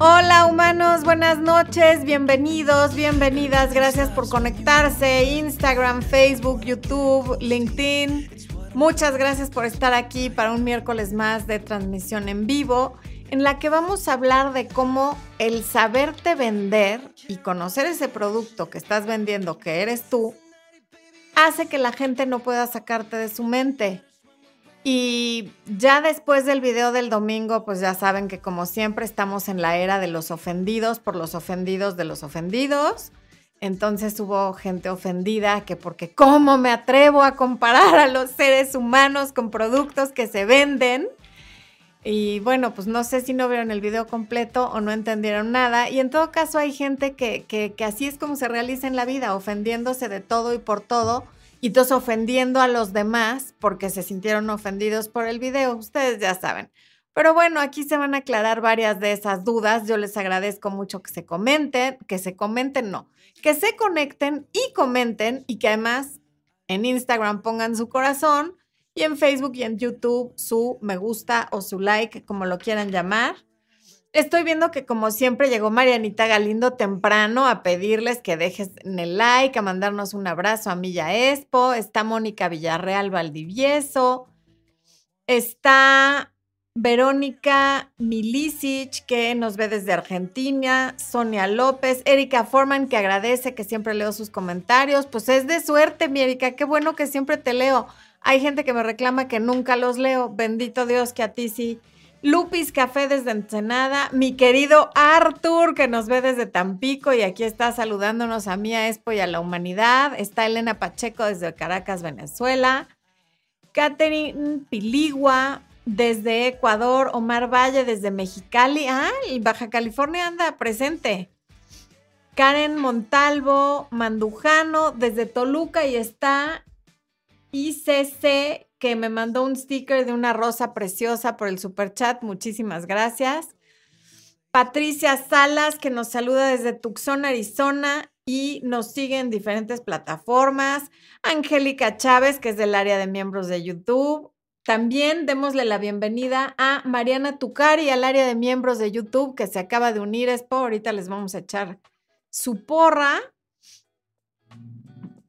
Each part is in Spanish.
Hola humanos, buenas noches, bienvenidos, bienvenidas, gracias por conectarse, Instagram, Facebook, YouTube, LinkedIn. Muchas gracias por estar aquí para un miércoles más de transmisión en vivo, en la que vamos a hablar de cómo el saberte vender y conocer ese producto que estás vendiendo, que eres tú, hace que la gente no pueda sacarte de su mente. Y ya después del video del domingo, pues ya saben que como siempre estamos en la era de los ofendidos por los ofendidos de los ofendidos. Entonces hubo gente ofendida que porque cómo me atrevo a comparar a los seres humanos con productos que se venden. Y bueno, pues no sé si no vieron el video completo o no entendieron nada. Y en todo caso hay gente que, que, que así es como se realiza en la vida, ofendiéndose de todo y por todo y entonces ofendiendo a los demás porque se sintieron ofendidos por el video. Ustedes ya saben. Pero bueno, aquí se van a aclarar varias de esas dudas. Yo les agradezco mucho que se comenten, que se comenten, no, que se conecten y comenten y que además en Instagram pongan su corazón y en Facebook y en YouTube su me gusta o su like, como lo quieran llamar. Estoy viendo que como siempre llegó Marianita Galindo temprano a pedirles que dejes el like, a mandarnos un abrazo a Milla Expo. Está Mónica Villarreal Valdivieso. Está Verónica Milicic, que nos ve desde Argentina. Sonia López. Erika Forman, que agradece que siempre leo sus comentarios. Pues es de suerte, mi Erika. Qué bueno que siempre te leo. Hay gente que me reclama que nunca los leo. Bendito Dios que a ti sí Lupis Café desde Ensenada, mi querido Arthur que nos ve desde Tampico y aquí está saludándonos a Mía Expo y a la humanidad. Está Elena Pacheco desde Caracas, Venezuela. Catherine Piligua desde Ecuador. Omar Valle desde Mexicali. Ah, Baja California anda presente. Karen Montalvo Mandujano desde Toluca y está ICC que me mandó un sticker de una rosa preciosa por el super chat. Muchísimas gracias. Patricia Salas, que nos saluda desde Tucson, Arizona y nos sigue en diferentes plataformas. Angélica Chávez, que es del área de miembros de YouTube. También démosle la bienvenida a Mariana Tucari, al área de miembros de YouTube, que se acaba de unir. Expo. Ahorita les vamos a echar su porra.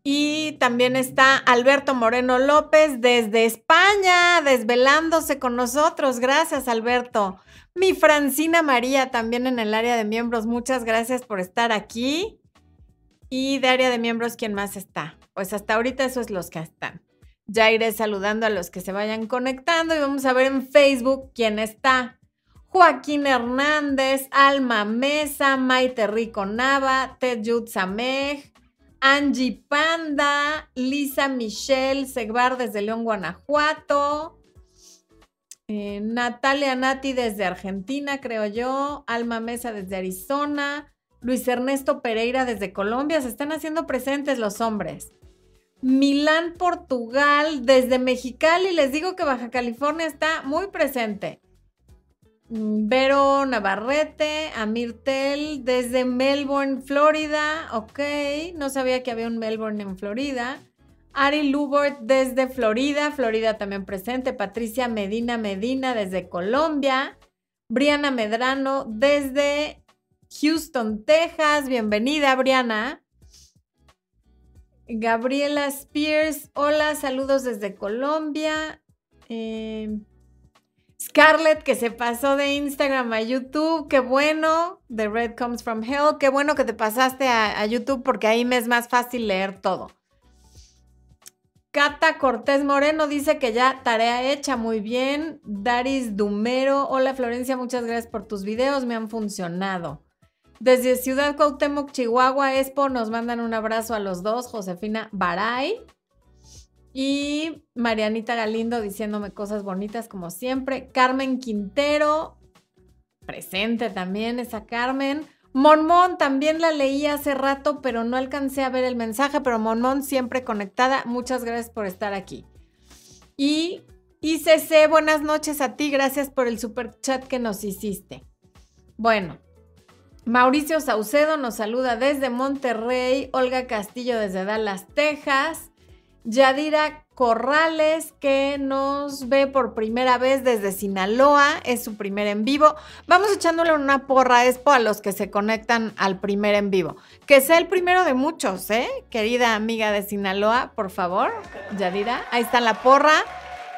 Y también está Alberto Moreno López desde España, desvelándose con nosotros. Gracias, Alberto. Mi Francina María también en el área de miembros. Muchas gracias por estar aquí. Y de área de miembros, ¿quién más está? Pues hasta ahorita esos es los que están. Ya iré saludando a los que se vayan conectando y vamos a ver en Facebook quién está. Joaquín Hernández, Alma Mesa, Maite Rico Nava, Ted Yud Samej, Angie Panda, Lisa Michelle Segvar desde León, Guanajuato. Eh, Natalia Nati desde Argentina, creo yo. Alma Mesa desde Arizona. Luis Ernesto Pereira desde Colombia. Se están haciendo presentes los hombres. Milán, Portugal, desde Mexicali. Les digo que Baja California está muy presente. Vero Navarrete, Amirtel desde Melbourne, Florida. Ok, no sabía que había un Melbourne en Florida. Ari Lubert desde Florida, Florida también presente. Patricia Medina Medina desde Colombia. Briana Medrano desde Houston, Texas. Bienvenida, Briana. Gabriela Spears, hola, saludos desde Colombia. Eh, Scarlett, que se pasó de Instagram a YouTube, qué bueno. The Red Comes from Hell, qué bueno que te pasaste a, YouTube porque ahí me es más fácil leer todo. Cata Cortés Moreno dice que ya tarea hecha, muy bien. Daris Dumero, hola Florencia, muchas gracias por tus videos, me han funcionado. Desde Ciudad Cuauhtémoc, Chihuahua, Expo, nos mandan un abrazo a los dos, Josefina Baray. Y Marianita Galindo diciéndome cosas bonitas como siempre. Carmen Quintero, presente también esa Carmen. Monmón también la leí hace rato, pero no alcancé a ver el mensaje, pero Monmón siempre conectada. Muchas gracias por estar aquí. Y ICC, buenas noches a ti, gracias por el super chat que nos hiciste. Bueno, Mauricio Saucedo nos saluda desde Monterrey, Olga Castillo desde Dallas, Texas. Yadira Corrales, que nos ve por primera vez desde Sinaloa, es su primer en vivo. Vamos echándole una porra a Expo a los que se conectan al primer en vivo. Que sea el primero de muchos, ¿eh? Querida amiga de Sinaloa, por favor, Yadira. Ahí está la porra.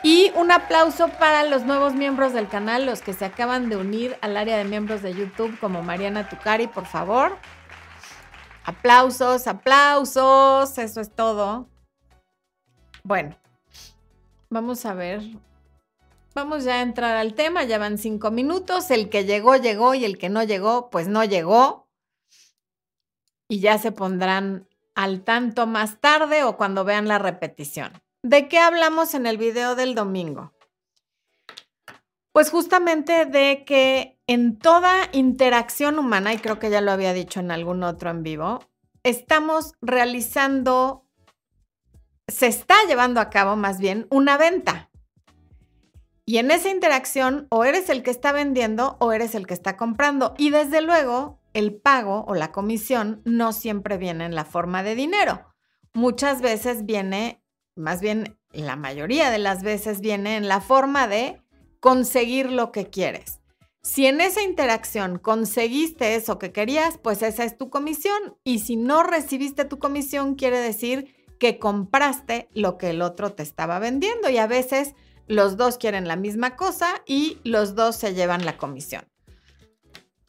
Y un aplauso para los nuevos miembros del canal, los que se acaban de unir al área de miembros de YouTube, como Mariana Tucari, por favor. Aplausos, aplausos, eso es todo. Bueno, vamos a ver. Vamos ya a entrar al tema, ya van cinco minutos. El que llegó, llegó y el que no llegó, pues no llegó. Y ya se pondrán al tanto más tarde o cuando vean la repetición. ¿De qué hablamos en el video del domingo? Pues justamente de que en toda interacción humana, y creo que ya lo había dicho en algún otro en vivo, estamos realizando se está llevando a cabo más bien una venta. Y en esa interacción o eres el que está vendiendo o eres el que está comprando. Y desde luego, el pago o la comisión no siempre viene en la forma de dinero. Muchas veces viene, más bien la mayoría de las veces viene en la forma de conseguir lo que quieres. Si en esa interacción conseguiste eso que querías, pues esa es tu comisión. Y si no recibiste tu comisión, quiere decir que compraste lo que el otro te estaba vendiendo y a veces los dos quieren la misma cosa y los dos se llevan la comisión.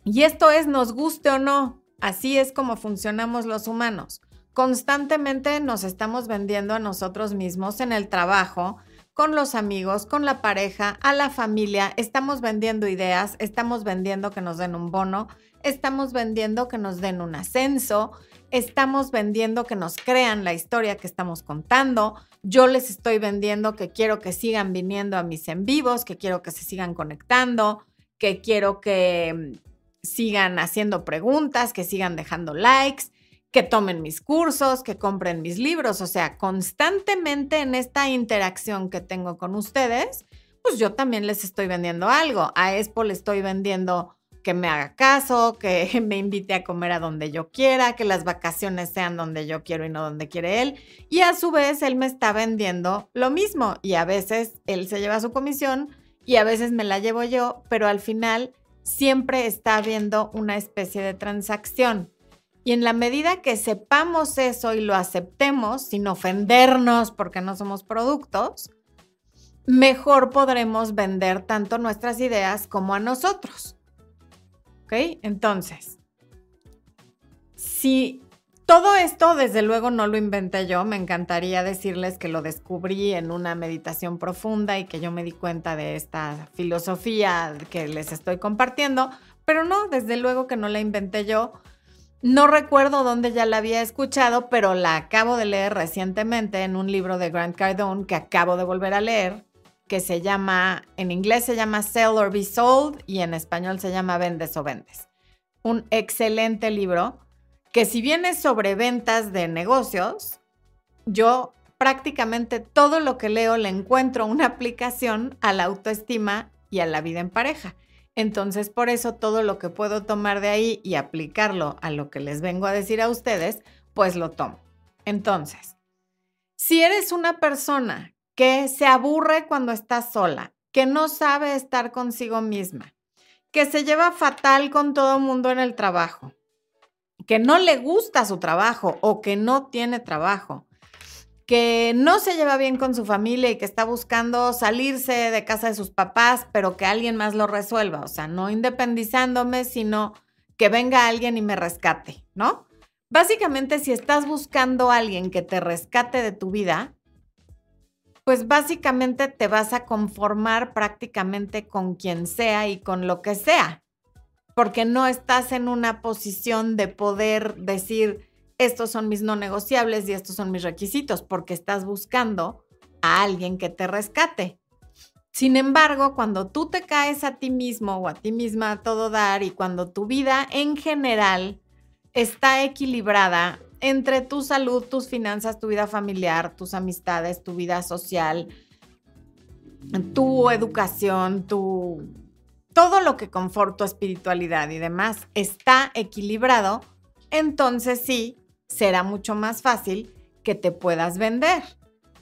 Y esto es nos guste o no, así es como funcionamos los humanos. Constantemente nos estamos vendiendo a nosotros mismos en el trabajo, con los amigos, con la pareja, a la familia, estamos vendiendo ideas, estamos vendiendo que nos den un bono, estamos vendiendo que nos den un ascenso, estamos vendiendo que nos crean la historia que estamos contando. Yo les estoy vendiendo que quiero que sigan viniendo a mis en vivos, que quiero que se sigan conectando, que quiero que mm, sigan haciendo preguntas, que sigan dejando likes, que tomen mis cursos, que compren mis libros. O sea, constantemente en esta interacción que tengo con ustedes, pues yo también les estoy vendiendo algo. A Expo le estoy vendiendo que me haga caso, que me invite a comer a donde yo quiera, que las vacaciones sean donde yo quiero y no donde quiere él. Y a su vez, él me está vendiendo lo mismo y a veces él se lleva su comisión y a veces me la llevo yo, pero al final siempre está habiendo una especie de transacción. Y en la medida que sepamos eso y lo aceptemos sin ofendernos porque no somos productos, mejor podremos vender tanto nuestras ideas como a nosotros. ¿Ok? Entonces, si todo esto, desde luego, no lo inventé yo, me encantaría decirles que lo descubrí en una meditación profunda y que yo me di cuenta de esta filosofía que les estoy compartiendo, pero no, desde luego que no la inventé yo. No recuerdo dónde ya la había escuchado, pero la acabo de leer recientemente en un libro de Grant Cardone que acabo de volver a leer, que se llama, en inglés se llama Sell or Be Sold y en español se llama Vendes o Vendes. Un excelente libro que si bien es sobre ventas de negocios, yo prácticamente todo lo que leo le encuentro una aplicación a la autoestima y a la vida en pareja. Entonces, por eso todo lo que puedo tomar de ahí y aplicarlo a lo que les vengo a decir a ustedes, pues lo tomo. Entonces, si eres una persona que se aburre cuando está sola, que no sabe estar consigo misma, que se lleva fatal con todo el mundo en el trabajo, que no le gusta su trabajo o que no tiene trabajo, que no se lleva bien con su familia y que está buscando salirse de casa de sus papás, pero que alguien más lo resuelva, o sea, no independizándome, sino que venga alguien y me rescate, ¿no? Básicamente, si estás buscando a alguien que te rescate de tu vida, pues básicamente te vas a conformar prácticamente con quien sea y con lo que sea, porque no estás en una posición de poder decir, estos son mis no negociables y estos son mis requisitos, porque estás buscando a alguien que te rescate. Sin embargo, cuando tú te caes a ti mismo o a ti misma a todo dar y cuando tu vida en general está equilibrada entre tu salud, tus finanzas, tu vida familiar, tus amistades, tu vida social, tu educación, tu todo lo que conforta tu espiritualidad y demás está equilibrado, entonces sí será mucho más fácil que te puedas vender.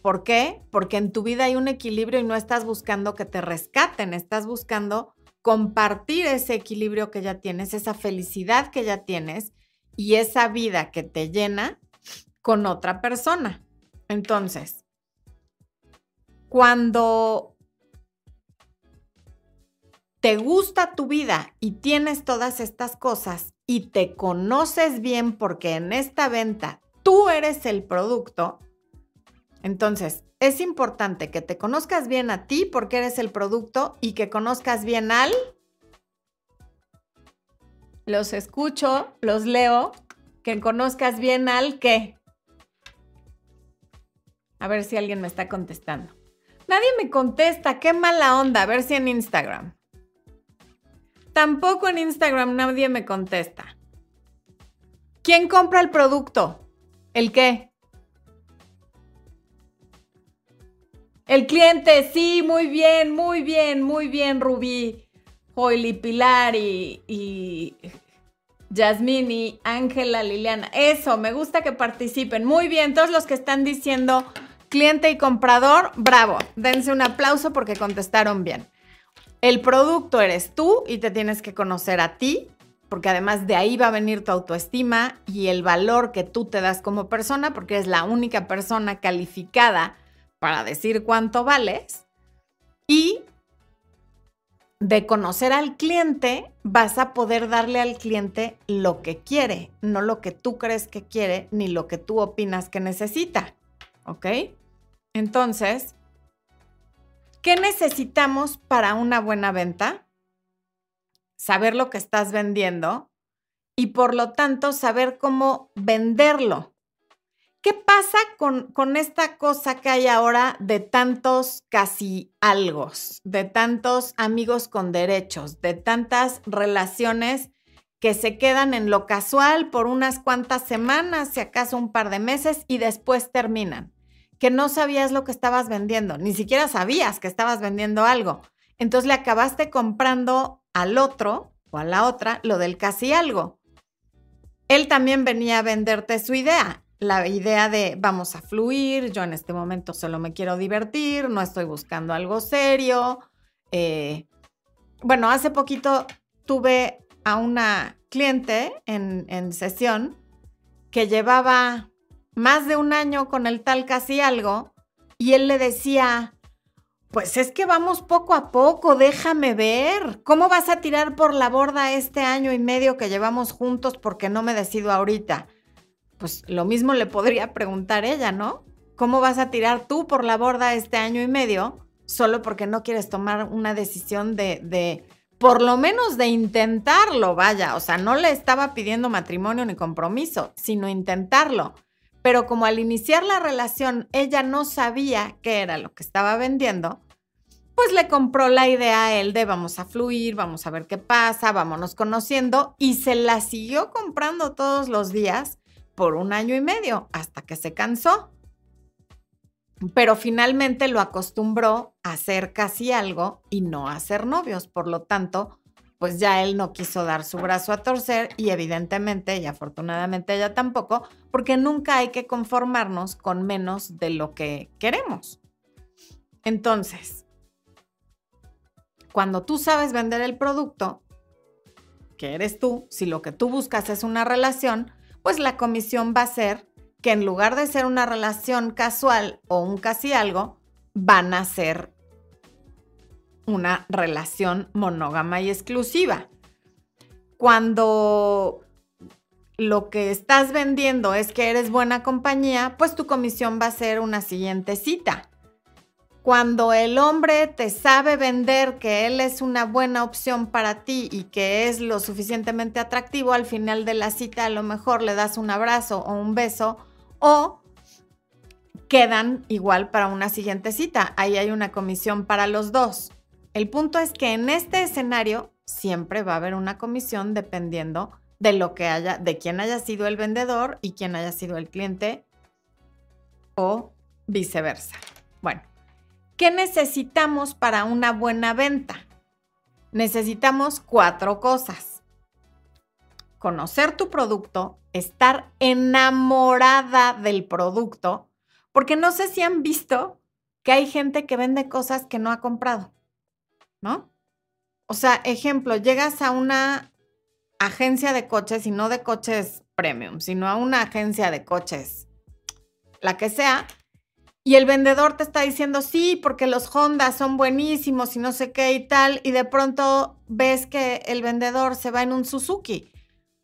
¿Por qué? Porque en tu vida hay un equilibrio y no estás buscando que te rescaten, estás buscando compartir ese equilibrio que ya tienes, esa felicidad que ya tienes y esa vida que te llena con otra persona. Entonces, cuando te gusta tu vida y tienes todas estas cosas y te conoces bien porque en esta venta tú eres el producto, entonces, es importante que te conozcas bien a ti porque eres el producto y que conozcas bien al... Los escucho, los leo, que conozcas bien al qué. A ver si alguien me está contestando. Nadie me contesta, qué mala onda. A ver si en Instagram. Tampoco en Instagram nadie me contesta. ¿Quién compra el producto? ¿El qué? El cliente, sí, muy bien, muy bien, muy bien, Rubí, Joily, Pilar y, y Yasmini, Ángela, Liliana. Eso, me gusta que participen. Muy bien, todos los que están diciendo cliente y comprador, bravo. Dense un aplauso porque contestaron bien. El producto eres tú y te tienes que conocer a ti, porque además de ahí va a venir tu autoestima y el valor que tú te das como persona, porque es la única persona calificada para decir cuánto vales y de conocer al cliente vas a poder darle al cliente lo que quiere, no lo que tú crees que quiere ni lo que tú opinas que necesita. ¿Ok? Entonces, ¿qué necesitamos para una buena venta? Saber lo que estás vendiendo y por lo tanto saber cómo venderlo. ¿Qué pasa con, esta cosa que hay ahora de tantos casi algos, de tantos amigos con derechos, de tantas relaciones que se quedan en lo casual por unas cuantas semanas, si acaso un par de meses, y después terminan? Que no sabías lo que estabas vendiendo, ni siquiera sabías que estabas vendiendo algo. Entonces le acabaste comprando al otro o a la otra lo del casi algo. Él también venía a venderte su idea la idea de vamos a fluir, yo en este momento solo me quiero divertir, no estoy buscando algo serio. Eh, bueno, hace poquito tuve a una cliente en, en sesión que llevaba más de un año con el tal casi algo y él le decía, pues es que vamos poco a poco, déjame ver. ¿Cómo vas a tirar por la borda este año y medio que llevamos juntos porque no me decido ahorita? Pues lo mismo le podría preguntar ella, ¿no? ¿Cómo vas a tirar tú por la borda este año y medio solo porque no quieres tomar una decisión de, de por lo menos de intentarlo, vaya? O sea, no le estaba pidiendo matrimonio ni compromiso, sino intentarlo. Pero como al iniciar la relación ella no sabía qué era lo que estaba vendiendo, pues le compró la idea a él de vamos a fluir, vamos a ver qué pasa, vámonos conociendo y se la siguió comprando todos los días por un año y medio hasta que se cansó. Pero finalmente lo acostumbró a hacer casi algo y no a ser novios. Por lo tanto, pues ya él no quiso dar su brazo a torcer y evidentemente y afortunadamente ella tampoco, porque nunca hay que conformarnos con menos de lo que queremos. Entonces, cuando tú sabes vender el producto, que eres tú, si lo que tú buscas es una relación, pues la comisión va a ser que en lugar de ser una relación casual o un casi algo, van a ser una relación monógama y exclusiva. Cuando lo que estás vendiendo es que eres buena compañía, pues tu comisión va a ser una siguiente cita. Cuando el hombre te sabe vender que él es una buena opción para ti y que es lo suficientemente atractivo, al final de la cita a lo mejor le das un abrazo o un beso o quedan igual para una siguiente cita. Ahí hay una comisión para los dos. El punto es que en este escenario siempre va a haber una comisión dependiendo de lo que haya, de quién haya sido el vendedor y quién haya sido el cliente o viceversa. Bueno, ¿Qué necesitamos para una buena venta? Necesitamos cuatro cosas. Conocer tu producto, estar enamorada del producto, Porque no sé si han visto que hay gente que vende cosas que no ha comprado, ¿no? O sea, ejemplo, llegas a una agencia de coches y no de coches premium, sino a una agencia de coches, la que sea, y el vendedor te está diciendo, sí, porque los Honda son buenísimos y no sé qué y tal, y de pronto ves que el vendedor se va en un Suzuki.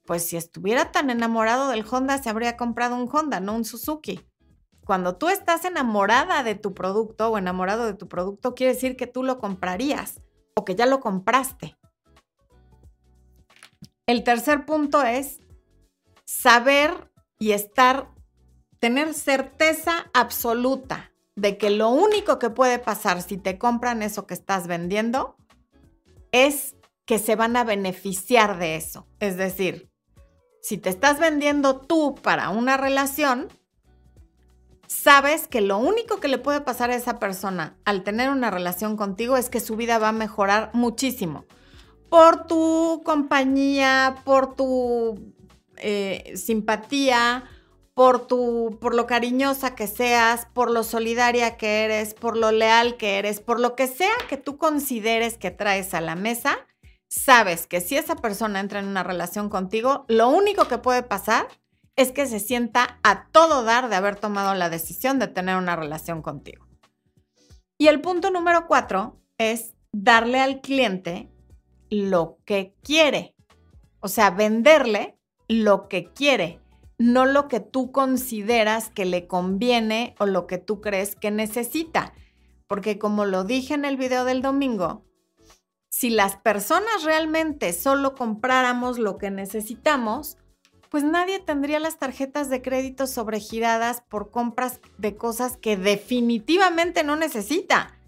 Pues si estuviera tan enamorado del Honda, se habría comprado un Honda, no un Suzuki. Cuando tú estás enamorada de tu producto o enamorado de tu producto, quiere decir que tú lo comprarías o que ya lo compraste. El tercer punto es saber y estar, tener certeza absoluta de que lo único que puede pasar si te compran eso que estás vendiendo es que se van a beneficiar de eso. Es decir, si te estás vendiendo tú para una relación, sabes que lo único que le puede pasar a esa persona al tener una relación contigo es que su vida va a mejorar muchísimo. Por tu compañía, por tu eh, simpatía, por, tu, por lo cariñosa que seas, por lo solidaria que eres, por lo leal que eres, por lo que sea que tú consideres que traes a la mesa, sabes que si esa persona entra en una relación contigo, lo único que puede pasar es que se sienta a todo dar de haber tomado la decisión de tener una relación contigo. Y el punto número cuatro es darle al cliente lo que quiere. O sea, venderle lo que quiere, no lo que tú consideras que le conviene o lo que tú crees que necesita. Porque como lo dije en el video del domingo, si las personas realmente solo compráramos lo que necesitamos, pues nadie tendría las tarjetas de crédito sobregiradas por compras de cosas que definitivamente no necesita.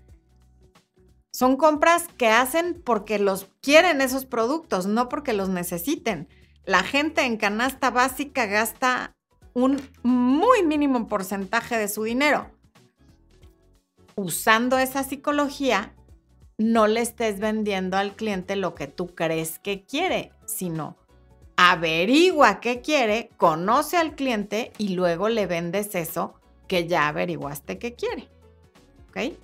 Son compras que hacen porque los quieren esos productos, no porque los necesiten. La gente en canasta básica gasta un muy mínimo porcentaje de su dinero. Usando esa psicología, no le estés vendiendo al cliente lo que tú crees que quiere, sino averigua qué quiere, conoce al cliente y luego le vendes eso que ya averiguaste que quiere. ¿Ok?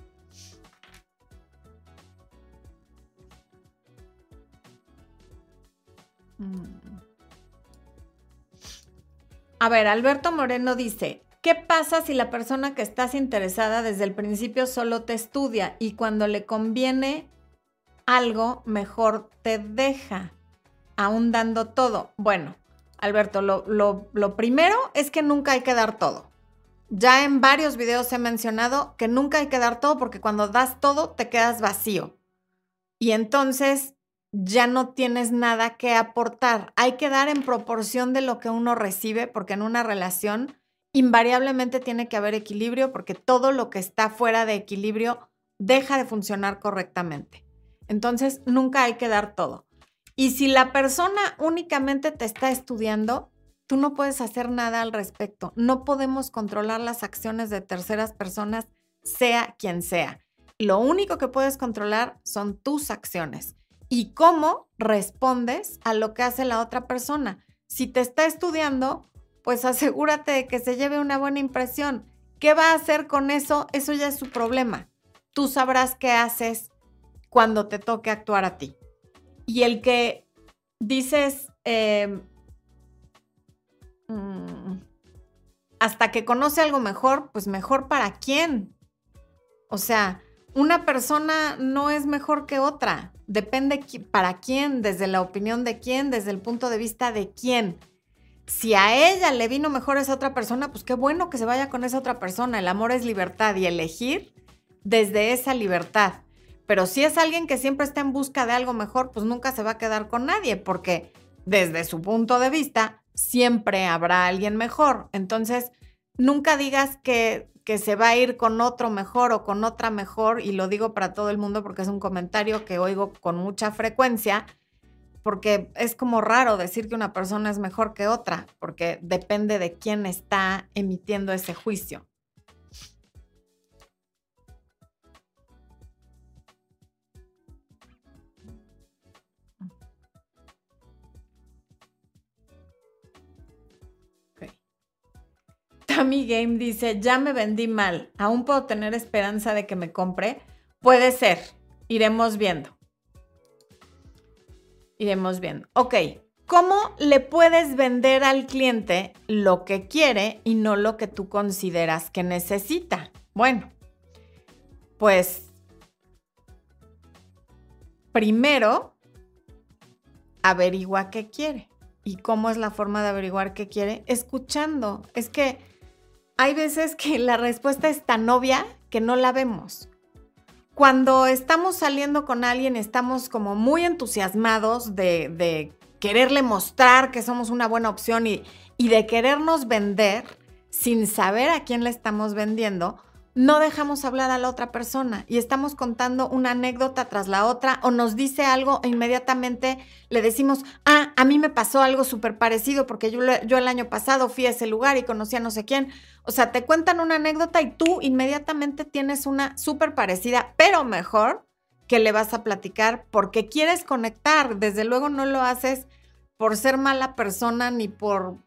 Mm. A ver, Alberto Moreno dice, ¿qué pasa si la persona que estás interesada desde el principio solo te estudia y cuando le conviene algo, mejor te deja? aún dando todo. Bueno, Alberto, lo, primero es que nunca hay que dar todo. Ya en varios videos he mencionado que nunca hay que dar todo porque cuando das todo te quedas vacío. Y entonces ya no tienes nada que aportar. Hay que dar en proporción de lo que uno recibe porque en una relación invariablemente tiene que haber equilibrio porque todo lo que está fuera de equilibrio deja de funcionar correctamente. Entonces nunca hay que dar todo. Y si la persona únicamente te está estudiando, tú no puedes hacer nada al respecto. No podemos controlar las acciones de terceras personas, sea quien sea. Lo único que puedes controlar son tus acciones y cómo respondes a lo que hace la otra persona. Si te está estudiando, pues asegúrate de que se lleve una buena impresión. ¿Qué va a hacer con eso? Eso ya es su problema. Tú sabrás qué haces cuando te toque actuar a ti. Y el que dices, mm, hasta que conoce algo mejor, pues mejor para quién. O sea, una persona no es mejor que otra. Depende para quién, desde la opinión de quién, desde el punto de vista de quién. Si a ella le vino mejor esa otra persona, pues qué bueno que se vaya con esa otra persona. El amor es libertad y elegir desde esa libertad. Pero si es alguien que siempre está en busca de algo mejor, pues nunca se va a quedar con nadie, porque desde su punto de vista, siempre habrá alguien mejor. Entonces, nunca digas que, que se va a ir con otro mejor o con otra mejor, y lo digo para todo el mundo porque es un comentario que oigo con mucha frecuencia, porque es como raro decir que una persona es mejor que otra, porque depende de quién está emitiendo ese juicio. Yami Game dice, ya me vendí mal, aún puedo tener esperanza de que me compre. Puede ser, iremos viendo. Iremos viendo. Ok, ¿cómo le puedes vender al cliente lo que quiere y no lo que tú consideras que necesita? Bueno, pues primero averigua qué quiere. ¿Y cómo es la forma de averiguar qué quiere? Escuchando. Es que hay veces que la respuesta es tan obvia que no la vemos. Cuando estamos saliendo con alguien, estamos como muy entusiasmados de, quererle mostrar que somos una buena opción y, y de querernos vender sin saber a quién le estamos vendiendo, no dejamos hablar a la otra persona y estamos contando una anécdota tras la otra o nos dice algo e inmediatamente le decimos, ah, a mí me pasó algo súper parecido porque yo, yo el año pasado fui a ese lugar y conocí a no sé quién. O sea, te cuentan una anécdota y tú inmediatamente tienes una súper parecida, pero mejor que le vas a platicar porque quieres conectar. Desde luego no lo haces por ser mala persona ni por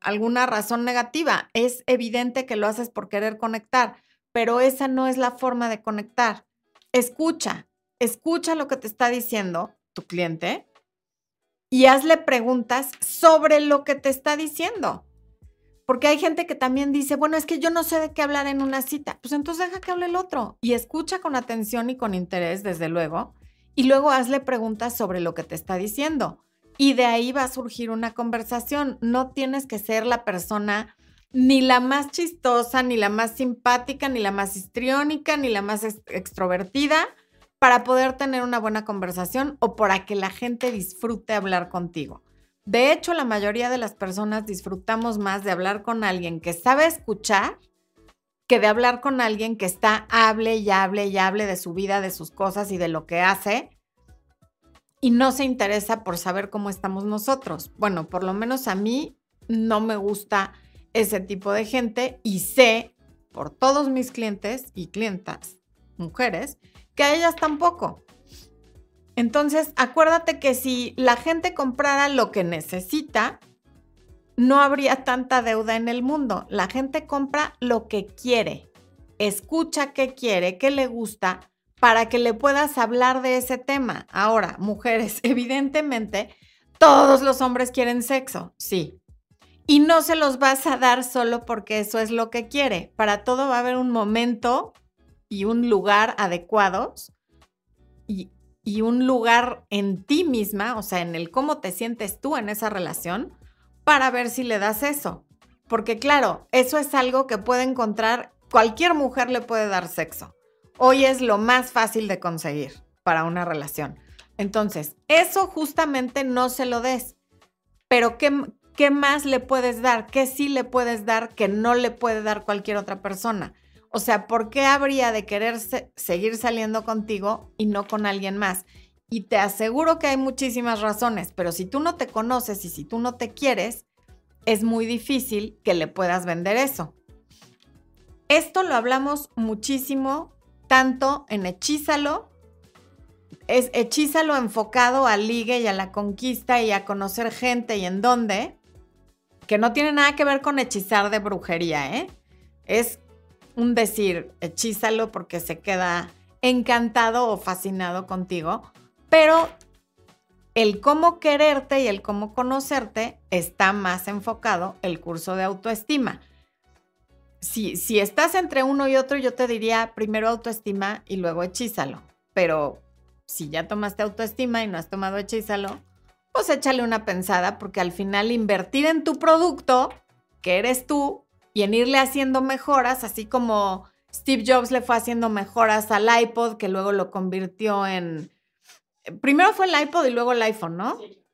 alguna razón negativa. Es evidente que lo haces por querer conectar pero esa no es la forma de conectar. Escucha, escucha lo que te está diciendo tu cliente y hazle preguntas sobre lo que te está diciendo. Porque hay gente que también dice, bueno, es que yo no sé de qué hablar en una cita. Pues entonces deja que hable el otro y escucha con atención y con interés, desde luego, y luego hazle preguntas sobre lo que te está diciendo. Y de ahí va a surgir una conversación. No tienes que ser la persona ni la más chistosa, ni la más simpática, ni la más histriónica, ni la más extrovertida para poder tener una buena conversación o para que la gente disfrute hablar contigo. De hecho, la mayoría de las personas disfrutamos más de hablar con alguien que sabe escuchar que de hablar con alguien que está hable y hable y hable de su vida, de sus cosas y de lo que hace y no se interesa por saber cómo estamos nosotros. Bueno, por lo menos a mí no me gusta ese tipo de gente y sé por todos mis clientes y clientas, mujeres, que a ellas tampoco. Entonces, acuérdate que si la gente comprara lo que necesita, no habría tanta deuda en el mundo. La gente compra lo que quiere, escucha qué quiere, qué le gusta, para que le puedas hablar de ese tema. Ahora, mujeres, evidentemente, todos los hombres quieren sexo, sí, y no se los vas a dar solo porque eso es lo que quiere. Para todo va a haber un momento y un lugar adecuados y, y un lugar en ti misma, o sea, en el cómo te sientes tú en esa relación, para ver si le das eso. Porque claro, eso es algo que puede encontrar, cualquier mujer le puede dar sexo. Hoy es lo más fácil de conseguir para una relación. Entonces, eso justamente no se lo des. Pero ¿qué, ¿qué más le puedes dar? ¿Qué sí le puedes dar que no le puede dar cualquier otra persona? O sea, ¿por qué habría de querer seguir saliendo contigo y no con alguien más? Y te aseguro que hay muchísimas razones, pero si tú no te conoces y si tú no te quieres, es muy difícil que le puedas vender eso. Esto lo hablamos muchísimo, tanto en Hechízalo, es Hechízalo enfocado al ligue y a la conquista y a conocer gente y en dónde, que no tiene nada que ver con hechizar de brujería, ¿eh? Es un decir, hechízalo porque se queda encantado o fascinado contigo, pero el cómo quererte y el cómo conocerte está más enfocado el curso de autoestima. Si, si estás entre uno y otro, yo te diría primero autoestima y luego hechízalo. Pero si ya tomaste autoestima y no has tomado hechízalo, pues échale una pensada porque al final invertir en tu producto, que eres tú, y en irle haciendo mejoras, así como Steve Jobs le fue haciendo mejoras al iPod, que luego lo convirtió en... Primero fue el iPod y luego el iPhone, ¿no? Sí.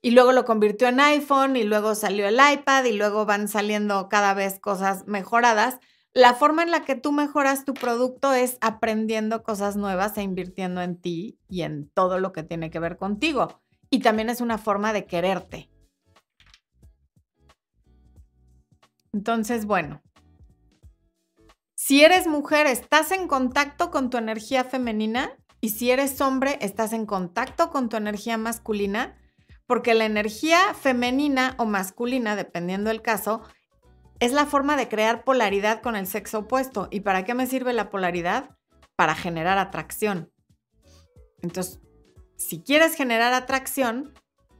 Y luego lo convirtió en iPhone y luego salió el iPad y luego van saliendo cada vez cosas mejoradas. La forma en la que tú mejoras tu producto es aprendiendo cosas nuevas e invirtiendo en ti y en todo lo que tiene que ver contigo y también es una forma de quererte. Entonces, bueno, si eres mujer, estás en contacto con tu energía femenina y si eres hombre, estás en contacto con tu energía masculina, porque la energía femenina o masculina, dependiendo del caso, es la forma de crear polaridad con el sexo opuesto. ¿Y para qué me sirve la polaridad? Para generar atracción. Entonces, si quieres generar atracción,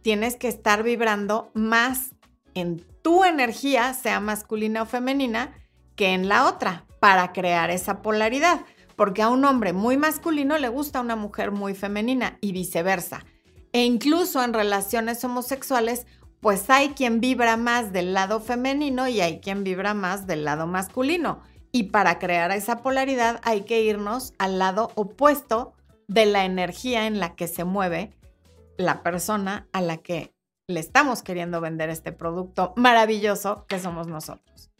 tienes que estar vibrando más en tu energía, sea masculina o femenina, que en la otra, para crear esa polaridad. Porque a un hombre muy masculino le gusta una mujer muy femenina y viceversa. E incluso en relaciones homosexuales, pues hay quien vibra más del lado femenino y hay quien vibra más del lado masculino. Y para crear esa polaridad hay que irnos al lado opuesto de la energía en la que se mueve la persona a la que le estamos queriendo vender este producto maravilloso que somos nosotros.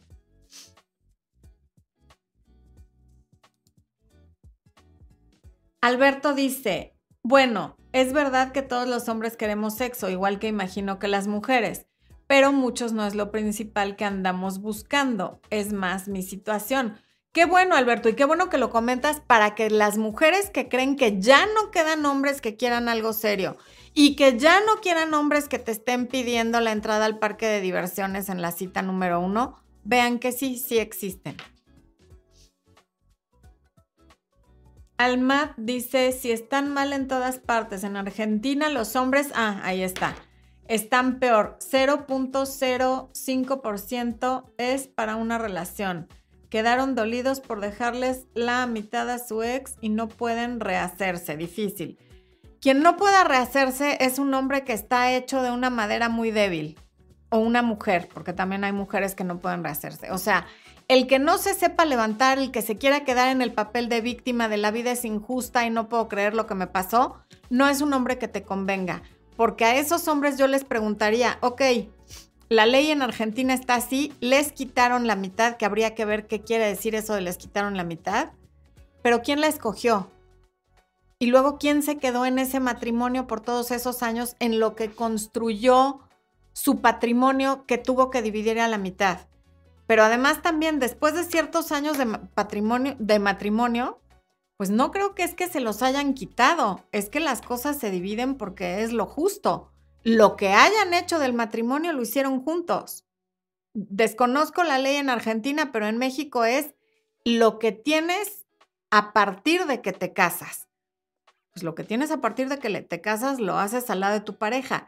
Alberto dice, bueno, es verdad que todos los hombres queremos sexo, igual que imagino que las mujeres, pero muchos no es lo principal que andamos buscando, es más mi situación. Qué bueno, Alberto, y qué bueno que lo comentas para que las mujeres que creen que ya no quedan hombres que quieran algo serio y que ya no quieran hombres que te estén pidiendo la entrada al parque de diversiones en la cita número uno, vean que sí, sí existen. Almat dice, si están mal en todas partes, en Argentina los hombres, ah, ahí está, están peor, 0.05% es para una relación quedaron dolidos por dejarles la mitad a su ex y no pueden rehacerse. Difícil. Quien no pueda rehacerse es un hombre que está hecho de una madera muy débil. O una mujer, porque también hay mujeres que no pueden rehacerse. O sea, el que no se sepa levantar, el que se quiera quedar en el papel de víctima de la vida es injusta y no puedo creer lo que me pasó, no es un hombre que te convenga. Porque a esos hombres yo les preguntaría, ok, la ley en Argentina está así, les quitaron la mitad, que habría que ver qué quiere decir eso de les quitaron la mitad, pero ¿quién la escogió? Y luego, ¿quién se quedó en ese matrimonio por todos esos años en lo que construyó su patrimonio que tuvo que dividir a la mitad? Pero además también, después de ciertos años de, patrimonio, de matrimonio, pues no creo que es que se los hayan quitado, es que las cosas se dividen porque es lo justo lo que hayan hecho del matrimonio lo hicieron juntos. Desconozco la ley en Argentina, pero en México es lo que tienes a partir de que te casas. Pues lo que tienes a partir de que te casas lo haces al lado de tu pareja.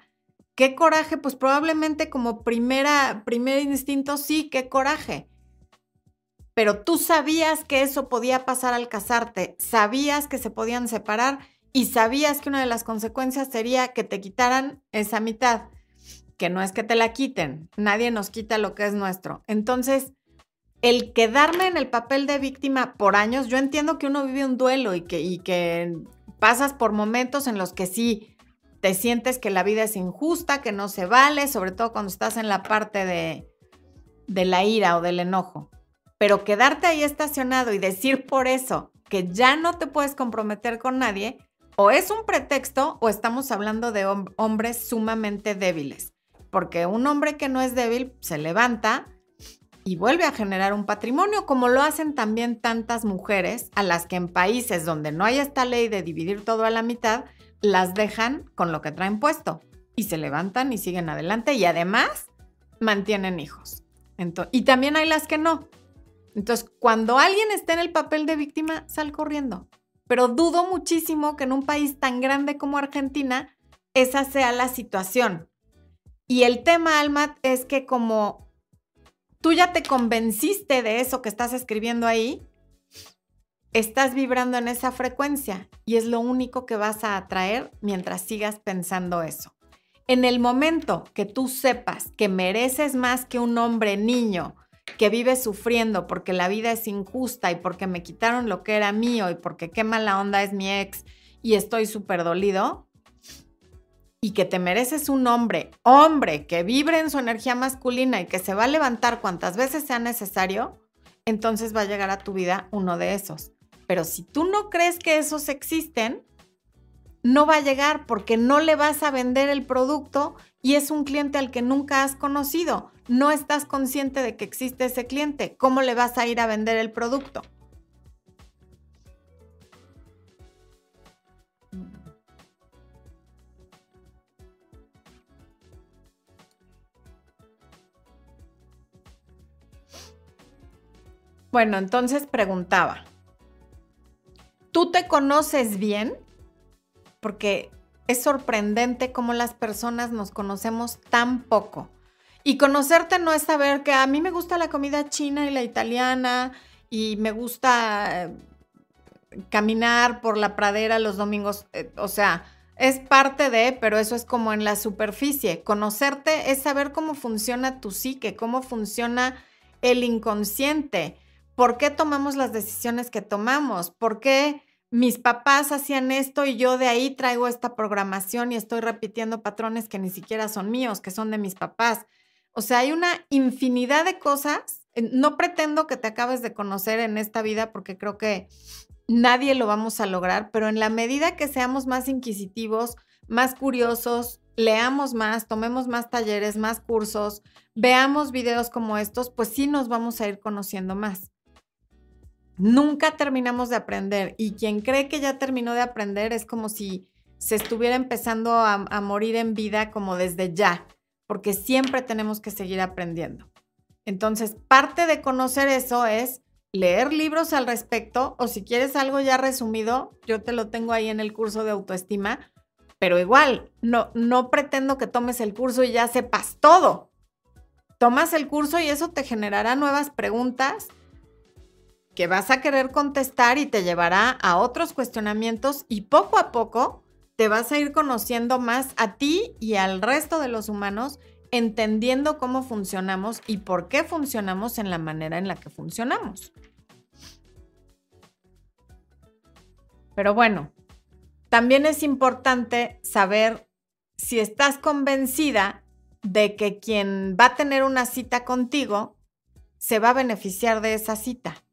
¿Qué coraje? Pues probablemente como primera, primer instinto, sí, qué coraje. Pero tú sabías que eso podía pasar al casarte, sabías que se podían separar y sabías que una de las consecuencias sería que te quitaran esa mitad, que no es que te la quiten, nadie nos quita lo que es nuestro. Entonces, el quedarme en el papel de víctima por años, yo entiendo que uno vive un duelo y que, pasas por momentos en los que sí te sientes que la vida es injusta, que no se vale, sobre todo cuando estás en la parte de, de la ira o del enojo. Pero quedarte ahí estacionado y decir por eso que ya no te puedes comprometer con nadie, o es un pretexto o estamos hablando de hombres sumamente débiles. Porque un hombre que no es débil se levanta y vuelve a generar un patrimonio, como lo hacen también tantas mujeres a las que en países donde no hay esta ley de dividir todo a la mitad, las dejan con lo que traen puesto y se levantan y siguen adelante y además mantienen hijos. y también hay las que no. Entonces, cuando alguien está en el papel de víctima, sal corriendo pero dudo muchísimo que en un país tan grande como Argentina esa sea la situación. Y el tema, Almat, es que como tú ya te convenciste de eso que estás escribiendo ahí, estás vibrando en esa frecuencia y es lo único que vas a atraer mientras sigas pensando eso. En el momento que tú sepas que mereces más que un hombre niño, que vive sufriendo porque la vida es injusta y porque me quitaron lo que era mío y porque qué mala onda es mi ex y estoy súper dolido, y que te mereces un hombre, hombre, que vibre en su energía masculina y que se va a levantar cuantas veces sea necesario, entonces va a llegar a tu vida uno de esos. Pero si tú no crees que esos existen, no va a llegar porque no le vas a vender el producto y es un cliente al que nunca has conocido no estás consciente de que existe ese cliente. ¿Cómo le vas a ir a vender el producto? Bueno, entonces preguntaba, ¿tú te conoces bien? Porque es sorprendente cómo las personas nos conocemos tan poco. Y conocerte no es saber que a mí me gusta la comida china y la italiana y me gusta eh, caminar por la pradera los domingos. Eh, o sea, es parte de, pero eso es como en la superficie. Conocerte es saber cómo funciona tu psique, cómo funciona el inconsciente, por qué tomamos las decisiones que tomamos, por qué mis papás hacían esto y yo de ahí traigo esta programación y estoy repitiendo patrones que ni siquiera son míos, que son de mis papás. O sea, hay una infinidad de cosas. No pretendo que te acabes de conocer en esta vida porque creo que nadie lo vamos a lograr, pero en la medida que seamos más inquisitivos, más curiosos, leamos más, tomemos más talleres, más cursos, veamos videos como estos, pues sí nos vamos a ir conociendo más. Nunca terminamos de aprender y quien cree que ya terminó de aprender es como si se estuviera empezando a, a morir en vida como desde ya, porque siempre tenemos que seguir aprendiendo. Entonces, parte de conocer eso es leer libros al respecto o si quieres algo ya resumido, yo te lo tengo ahí en el curso de autoestima, pero igual, no, no pretendo que tomes el curso y ya sepas todo. Tomas el curso y eso te generará nuevas preguntas que vas a querer contestar y te llevará a otros cuestionamientos y poco a poco te vas a ir conociendo más a ti y al resto de los humanos, entendiendo cómo funcionamos y por qué funcionamos en la manera en la que funcionamos. Pero bueno, también es importante saber si estás convencida de que quien va a tener una cita contigo se va a beneficiar de esa cita.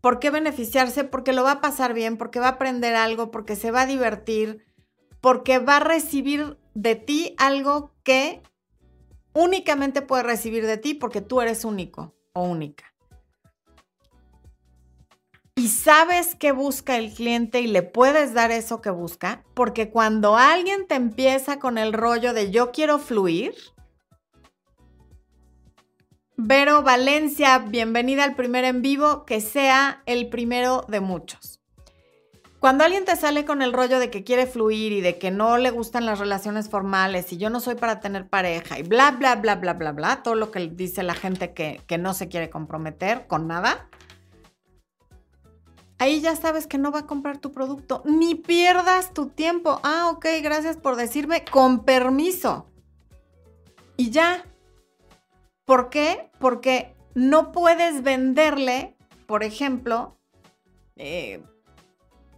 ¿Por qué beneficiarse? Porque lo va a pasar bien, porque va a aprender algo, porque se va a divertir, porque va a recibir de ti algo que únicamente puede recibir de ti porque tú eres único o única y sabes qué busca el cliente y le puedes dar eso que busca, porque cuando alguien te empieza con el rollo de yo quiero fluir, Vero Valencia, bienvenida al primer en vivo, que sea el primero de muchos. Cuando alguien te sale con el rollo de que quiere fluir y de que no le gustan las relaciones formales y yo no soy para tener pareja y bla, bla, bla, bla, bla, bla, todo lo que dice la gente que, que no se quiere comprometer con nada, ahí ya sabes que no va a comprar tu producto. Ni pierdas tu tiempo. Ah, ok, gracias por decirme con permiso. Y ya. ¿Por qué? Porque no puedes venderle, por ejemplo, eh,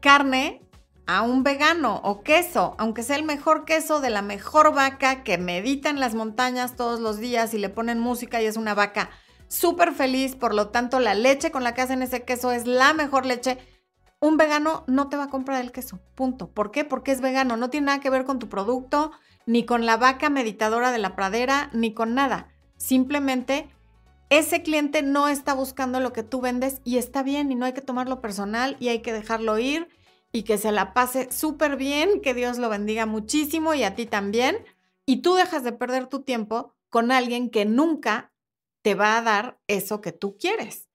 carne a un vegano o queso, aunque sea el mejor queso de la mejor vaca que medita en las montañas todos los días y le ponen música y es una vaca súper feliz, por lo tanto la leche con la que hacen ese queso es la mejor leche. Un vegano no te va a comprar el queso, punto. ¿Por qué? Porque es vegano, no tiene nada que ver con tu producto, ni con la vaca meditadora de la pradera, ni con nada. Simplemente ese cliente no está buscando lo que tú vendes y está bien y no hay que tomarlo personal y hay que dejarlo ir y que se la pase súper bien, que Dios lo bendiga muchísimo y a ti también. Y tú dejas de perder tu tiempo con alguien que nunca te va a dar eso que tú quieres.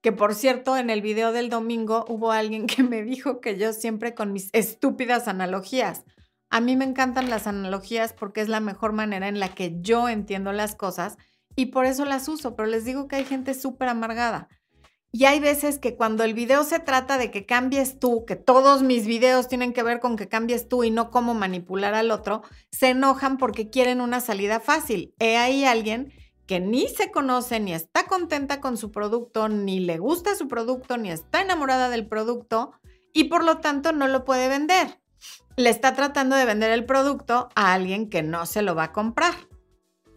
Que por cierto, en el video del domingo hubo alguien que me dijo que yo siempre con mis estúpidas analogías. A mí me encantan las analogías porque es la mejor manera en la que yo entiendo las cosas y por eso las uso, pero les digo que hay gente súper amargada. Y hay veces que cuando el video se trata de que cambies tú, que todos mis videos tienen que ver con que cambies tú y no cómo manipular al otro, se enojan porque quieren una salida fácil. He ahí alguien que ni se conoce, ni está contenta con su producto, ni le gusta su producto, ni está enamorada del producto y por lo tanto no lo puede vender. Le está tratando de vender el producto a alguien que no se lo va a comprar.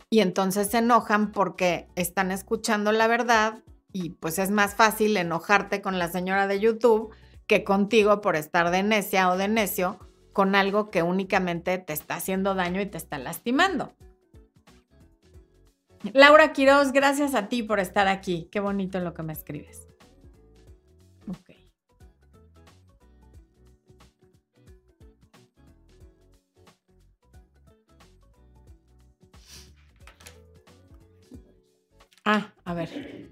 Y entonces se enojan porque están escuchando la verdad y pues es más fácil enojarte con la señora de YouTube que contigo por estar de necia o de necio con algo que únicamente te está haciendo daño y te está lastimando. Laura Quiroz, gracias a ti por estar aquí. Qué bonito lo que me escribes. Ah, a ver.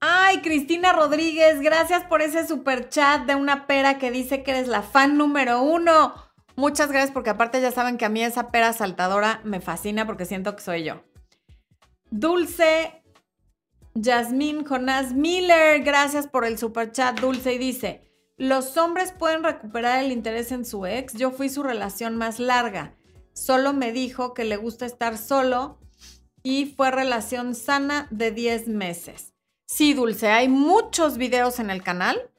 Ay, Cristina Rodríguez, gracias por ese super chat de una pera que dice que eres la fan número uno. Muchas gracias porque aparte ya saben que a mí esa pera saltadora me fascina porque siento que soy yo. Dulce Yasmín Jonás Miller, gracias por el super chat, Dulce, y dice, los hombres pueden recuperar el interés en su ex, yo fui su relación más larga, solo me dijo que le gusta estar solo y fue relación sana de 10 meses. Sí, Dulce, hay muchos videos en el canal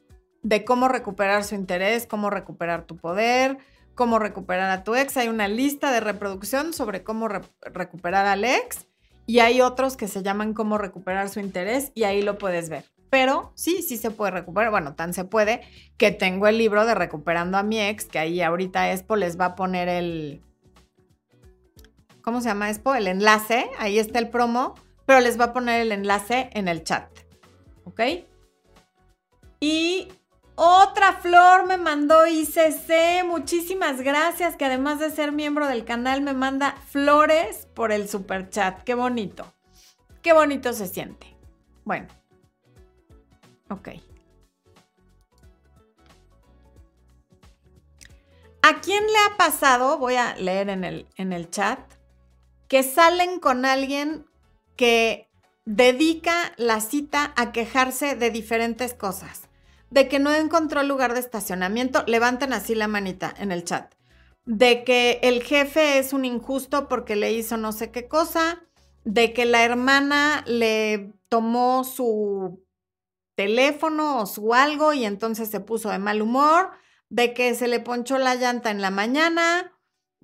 de cómo recuperar su interés, cómo recuperar tu poder, cómo recuperar a tu ex. Hay una lista de reproducción sobre cómo recuperar al ex y hay otros que se llaman cómo recuperar su interés y ahí lo puedes ver. Pero sí, sí se puede recuperar. Bueno, tan se puede que tengo el libro de Recuperando a mi ex, que ahí ahorita Expo les va a poner el... ¿Cómo se llama Expo? El enlace. Ahí está el promo, pero les va a poner el enlace en el chat. ¿Ok? Y otra flor me mandó ICC. Muchísimas gracias. Que además de ser miembro del canal, me manda flores por el super chat. Qué bonito. Qué bonito se siente. Bueno. Ok. ¿A quién le ha pasado? Voy a leer en el, en el chat. Que salen con alguien que dedica la cita a quejarse de diferentes cosas de que no encontró lugar de estacionamiento, levanten así la manita en el chat. De que el jefe es un injusto porque le hizo no sé qué cosa, de que la hermana le tomó su teléfono o su algo y entonces se puso de mal humor, de que se le ponchó la llanta en la mañana,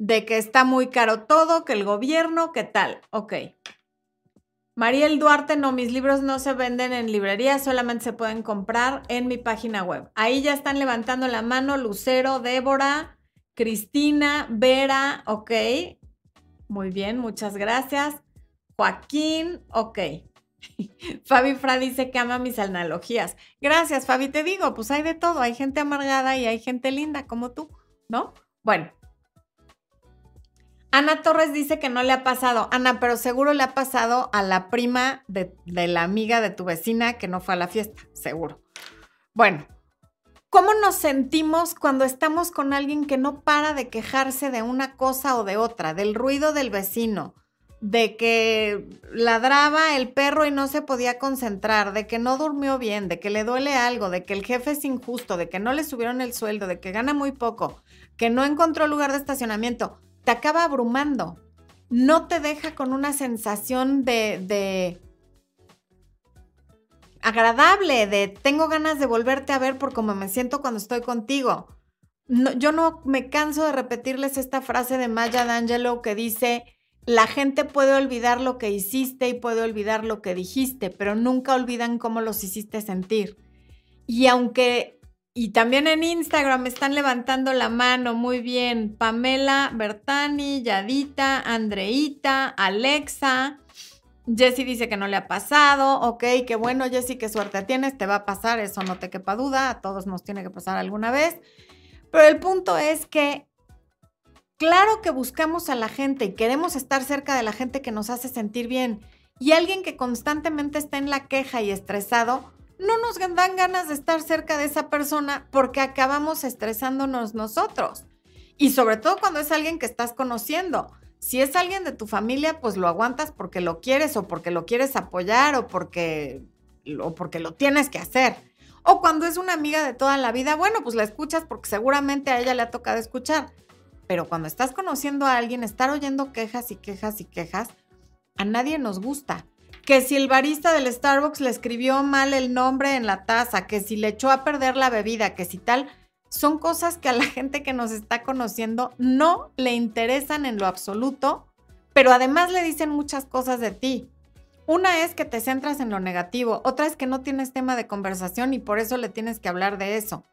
de que está muy caro todo, que el gobierno, ¿qué tal? Ok. Mariel Duarte, no, mis libros no se venden en librerías, solamente se pueden comprar en mi página web. Ahí ya están levantando la mano Lucero, Débora, Cristina, Vera, ok. Muy bien, muchas gracias. Joaquín, ok. Fabi Fra dice que ama mis analogías. Gracias, Fabi. Te digo, pues hay de todo. Hay gente amargada y hay gente linda como tú, ¿no? Bueno, Ana Torres dice que no le ha pasado. Ana, pero seguro le ha pasado a la prima de, la amiga de tu vecina que no fue a la fiesta, seguro. Bueno, ¿cómo nos sentimos cuando estamos con alguien que no para de quejarse de una cosa o de otra, del ruido del vecino, de que ladraba el perro y no se podía concentrar, de que no durmió bien, de que le duele algo, de que el jefe es injusto, de que no le subieron el sueldo, de que gana muy poco, que no encontró lugar de estacionamiento? Te acaba abrumando. No te deja con una sensación de, agradable, de tengo ganas de volverte a ver por cómo me siento cuando estoy contigo. yo no me canso de repetirles esta frase de Maya D'Angelo que dice, la gente puede olvidar lo que hiciste y puede olvidar lo que dijiste, pero nunca olvidan cómo los hiciste sentir. Y aunque y también en Instagram están levantando la mano muy bien. Pamela Bertani, Yadita, Andreita, Alexa. Jessie dice que no le ha pasado. Ok, qué bueno, Jessie, qué suerte tienes. Te va a pasar, eso no te quepa duda. A todos nos tiene que pasar alguna vez. Pero el punto es que, claro que buscamos a la gente y queremos estar cerca de la gente que nos hace sentir bien. Y alguien que constantemente está en la queja y estresado, no nos dan ganas de estar cerca de esa persona porque acabamos estresándonos nosotros. Y sobre todo cuando es alguien que estás conociendo. Si es alguien de tu familia, pues lo aguantas porque lo quieres o porque lo quieres apoyar o porque, o porque lo tienes que hacer. O cuando es una amiga de toda la vida, bueno, pues la escuchas porque seguramente a ella le ha tocado escuchar. Pero cuando estás conociendo a alguien, estar oyendo quejas y quejas y quejas, a nadie nos gusta que si el barista del Starbucks le escribió mal el nombre en la taza, que si le echó a perder la bebida, que si tal, son cosas que a la gente que nos está conociendo no le interesan en lo absoluto, pero además le dicen muchas cosas de ti. Una es que te centras en lo negativo, otra es que no tienes tema de conversación y por eso le tienes que hablar de eso.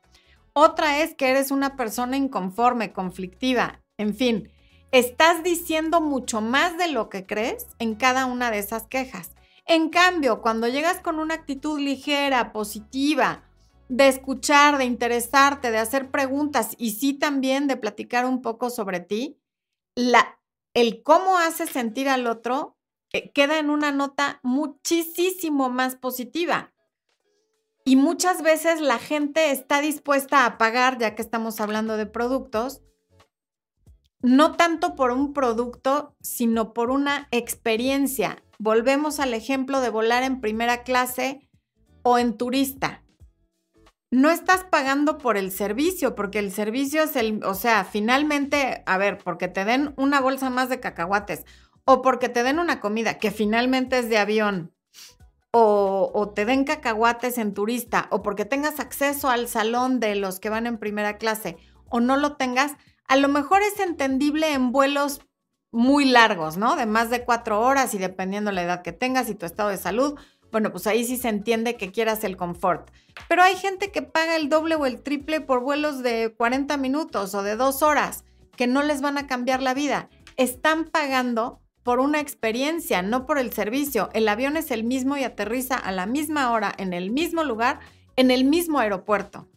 Otra es que eres una persona inconforme, conflictiva, en fin, estás diciendo mucho más de lo que crees en cada una de esas quejas. En cambio, cuando llegas con una actitud ligera, positiva, de escuchar, de interesarte, de hacer preguntas y sí también de platicar un poco sobre ti, la, el cómo haces sentir al otro eh, queda en una nota muchísimo más positiva. Y muchas veces la gente está dispuesta a pagar, ya que estamos hablando de productos, no tanto por un producto, sino por una experiencia. Volvemos al ejemplo de volar en primera clase o en turista. No estás pagando por el servicio, porque el servicio es el, o sea, finalmente, a ver, porque te den una bolsa más de cacahuates o porque te den una comida que finalmente es de avión o, o, te den cacahuates en turista o porque tengas acceso al salón de los que van en primera clase o no lo tengas, a lo mejor es entendible en vuelos muy largos, ¿no? De más de cuatro horas y dependiendo la edad que tengas y tu estado de salud, bueno, pues ahí sí se entiende que quieras el confort. Pero hay gente que paga el doble o el triple por vuelos de 40 minutos o de dos horas, que no les van a cambiar la vida. Están pagando por una experiencia, no por el servicio. El avión es el mismo y aterriza a la misma hora, en el mismo lugar, en el mismo aeropuerto.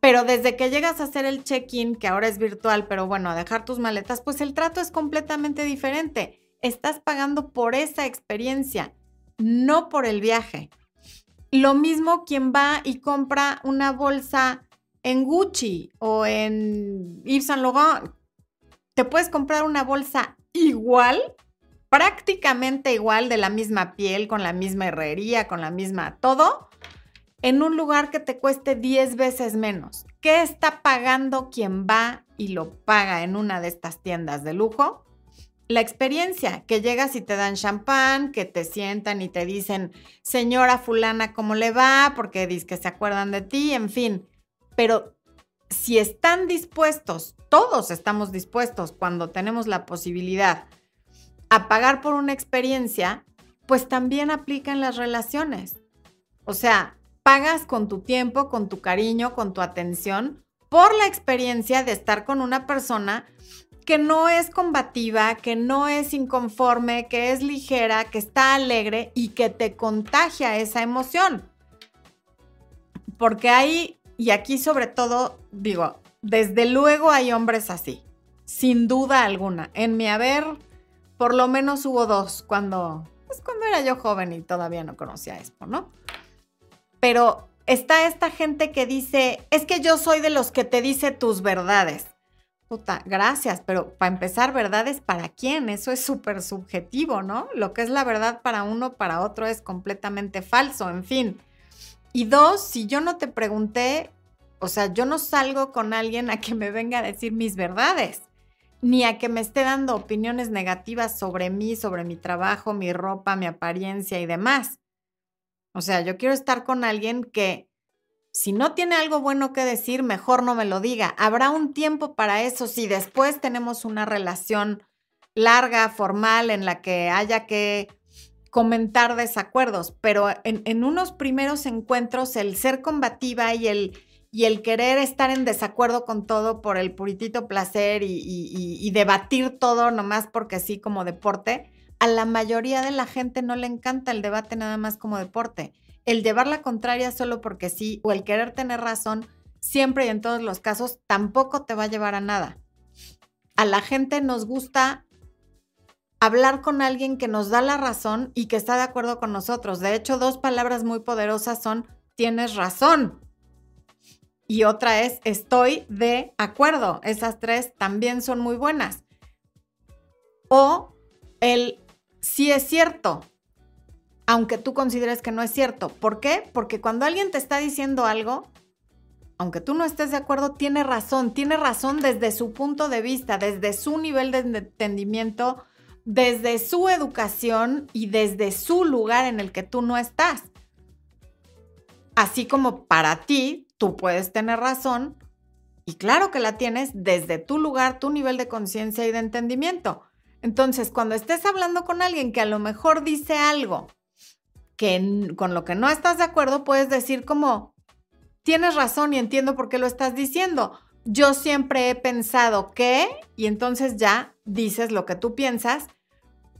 Pero desde que llegas a hacer el check-in, que ahora es virtual, pero bueno, a dejar tus maletas, pues el trato es completamente diferente. Estás pagando por esa experiencia, no por el viaje. Lo mismo quien va y compra una bolsa en Gucci o en Yves Saint Laurent. Te puedes comprar una bolsa igual, prácticamente igual, de la misma piel, con la misma herrería, con la misma todo, en un lugar que te cueste 10 veces menos. ¿Qué está pagando quien va y lo paga en una de estas tiendas de lujo? La experiencia, que llegas y te dan champán, que te sientan y te dicen, señora fulana, ¿cómo le va? Porque dices que se acuerdan de ti, en fin. Pero si están dispuestos, todos estamos dispuestos cuando tenemos la posibilidad a pagar por una experiencia, pues también aplica en las relaciones. O sea, pagas con tu tiempo, con tu cariño, con tu atención, por la experiencia de estar con una persona que no es combativa, que no es inconforme, que es ligera, que está alegre y que te contagia esa emoción. Porque hay, y aquí sobre todo, digo, desde luego hay hombres así, sin duda alguna. En mi haber, por lo menos hubo dos cuando, pues cuando era yo joven y todavía no conocía esto, ¿no? Pero está esta gente que dice, es que yo soy de los que te dice tus verdades. Puta, gracias, pero para empezar, verdades para quién? Eso es súper subjetivo, ¿no? Lo que es la verdad para uno, para otro es completamente falso, en fin. Y dos, si yo no te pregunté, o sea, yo no salgo con alguien a que me venga a decir mis verdades, ni a que me esté dando opiniones negativas sobre mí, sobre mi trabajo, mi ropa, mi apariencia y demás. O sea, yo quiero estar con alguien que si no tiene algo bueno que decir, mejor no me lo diga. Habrá un tiempo para eso si después tenemos una relación larga, formal, en la que haya que comentar desacuerdos, pero en, unos primeros encuentros el ser combativa y el, y el querer estar en desacuerdo con todo por el puritito placer y, y debatir todo nomás porque sí como deporte, a la mayoría de la gente no le encanta el debate nada más como deporte. El llevar la contraria solo porque sí o el querer tener razón siempre y en todos los casos tampoco te va a llevar a nada. A la gente nos gusta hablar con alguien que nos da la razón y que está de acuerdo con nosotros. De hecho, dos palabras muy poderosas son tienes razón. Y otra es estoy de acuerdo. Esas tres también son muy buenas. O el sí es cierto, aunque tú consideres que no es cierto. ¿Por qué? Porque cuando alguien te está diciendo algo, aunque tú no estés de acuerdo, tiene razón, tiene razón desde su punto de vista, desde su nivel de entendimiento, desde su educación y desde su lugar en el que tú no estás. Así como para ti, tú puedes tener razón, y claro que la tienes desde tu lugar, tu nivel de conciencia y de entendimiento. Entonces, cuando estés hablando con alguien que a lo mejor dice algo que con lo que no estás de acuerdo, puedes decir como, tienes razón y entiendo por qué lo estás diciendo. Yo siempre he pensado que, y entonces ya dices lo que tú piensas,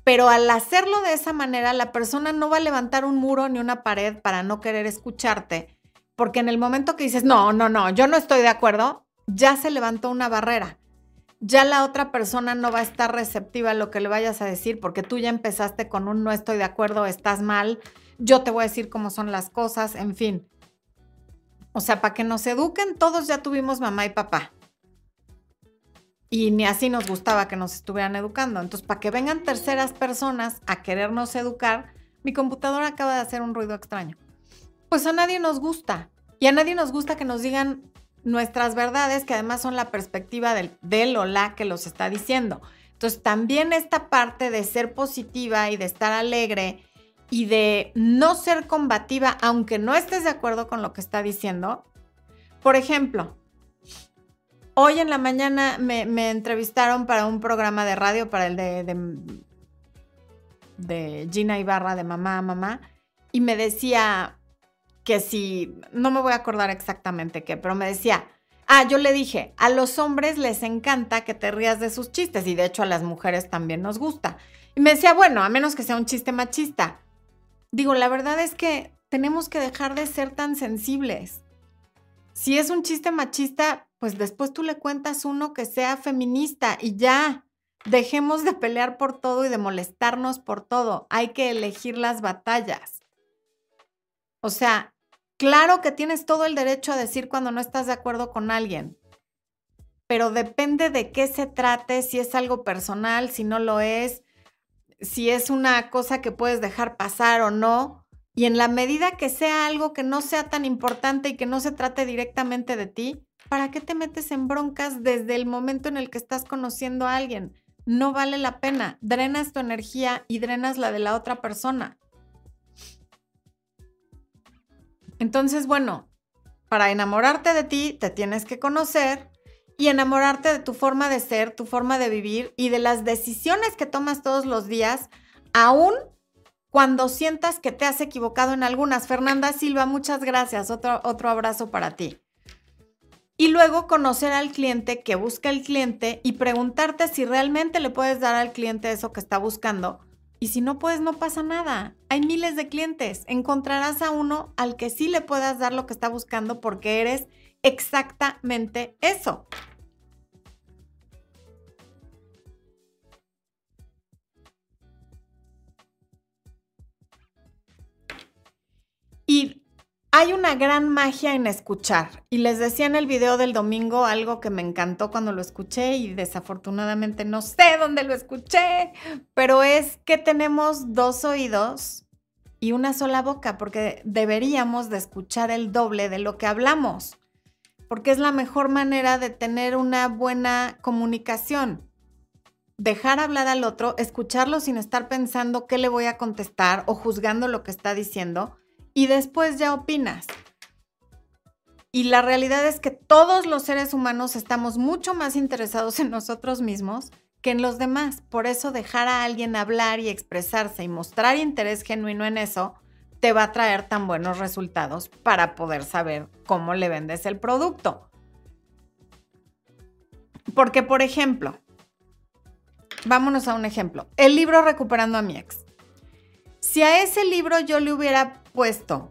pero al hacerlo de esa manera, la persona no va a levantar un muro ni una pared para no querer escucharte, porque en el momento que dices, no, no, no, yo no estoy de acuerdo, ya se levantó una barrera ya la otra persona no va a estar receptiva a lo que le vayas a decir porque tú ya empezaste con un no estoy de acuerdo, estás mal, yo te voy a decir cómo son las cosas, en fin. O sea, para que nos eduquen, todos ya tuvimos mamá y papá. Y ni así nos gustaba que nos estuvieran educando. Entonces, para que vengan terceras personas a querernos educar, mi computadora acaba de hacer un ruido extraño. Pues a nadie nos gusta. Y a nadie nos gusta que nos digan nuestras verdades, que además son la perspectiva del, del o la que los está diciendo. Entonces, también esta parte de ser positiva y de estar alegre y de no ser combativa, aunque no estés de acuerdo con lo que está diciendo. Por ejemplo, hoy en la mañana me, entrevistaron para un programa de radio, para el de, de, de Gina Ibarra, de Mamá Mamá, y me decía que si, no me voy a acordar exactamente qué, pero me decía, ah, yo le dije, a los hombres les encanta que te rías de sus chistes, y de hecho a las mujeres también nos gusta. Y me decía, bueno, a menos que sea un chiste machista. Digo, la verdad es que tenemos que dejar de ser tan sensibles. Si es un chiste machista, pues después tú le cuentas uno que sea feminista y ya. Dejemos de pelear por todo y de molestarnos por todo. Hay que elegir las batallas. O sea, claro que tienes todo el derecho a decir cuando no estás de acuerdo con alguien, pero depende de qué se trate, si es algo personal, si no lo es, si es una cosa que puedes dejar pasar o no. Y en la medida que sea algo que no sea tan importante y que no se trate directamente de ti, ¿para qué te metes en broncas desde el momento en el que estás conociendo a alguien? No vale la pena. Drenas tu energía y drenas la de la otra persona. Entonces, bueno, para enamorarte de ti, te tienes que conocer, y enamorarte de tu forma de ser, tu forma de vivir y de las decisiones que tomas todos los días, aún cuando sientas que te has equivocado en algunas. Fernanda Silva, muchas gracias. Otro, otro abrazo para ti. Y luego conocer al cliente que busca el cliente y preguntarte si realmente le puedes dar al cliente eso que está buscando. Y si no puedes, no pasa nada. Hay miles de clientes. Encontrarás a uno al que sí le puedas dar lo que está buscando porque eres exactamente eso. Y hay una gran magia en escuchar. Y les decía en el video del domingo algo que me encantó cuando lo escuché y desafortunadamente no sé dónde lo escuché, pero es que tenemos dos oídos y una sola boca, porque deberíamos de escuchar el doble de lo que hablamos, porque es la mejor manera de tener una buena comunicación. Dejar hablar al otro, escucharlo sin estar pensando qué le voy a contestar o juzgando lo que está diciendo y después ya opinas. Y la realidad es que todos los seres humanos estamos mucho más interesados en nosotros mismos que en los demás. Por eso dejar a alguien hablar y expresarse y mostrar interés genuino en eso te va a traer tan buenos resultados para poder saber cómo le vendes el producto. Porque, por ejemplo, vámonos a un ejemplo. El libro Recuperando a mi ex. Si a ese libro yo le hubiera puesto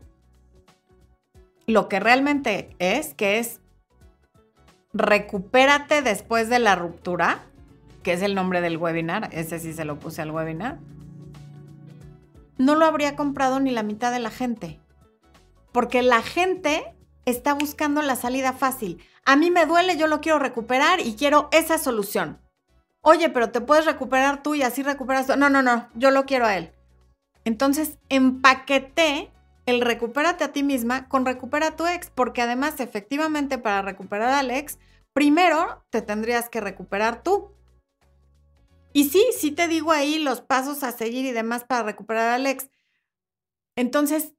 lo que realmente es, que es recupérate después de la ruptura, que es el nombre del webinar, ese sí se lo puse al webinar, no lo habría comprado ni la mitad de la gente. Porque la gente está buscando la salida fácil. A mí me duele, yo lo quiero recuperar y quiero esa solución. Oye, pero te puedes recuperar tú y así recuperas. No, no, no, yo lo quiero a él. Entonces, empaqueté el recupérate a ti misma con recupera a tu ex, porque además, efectivamente, para recuperar al ex, primero te tendrías que recuperar tú. Y sí, sí te digo ahí los pasos a seguir y demás para recuperar al ex. Entonces,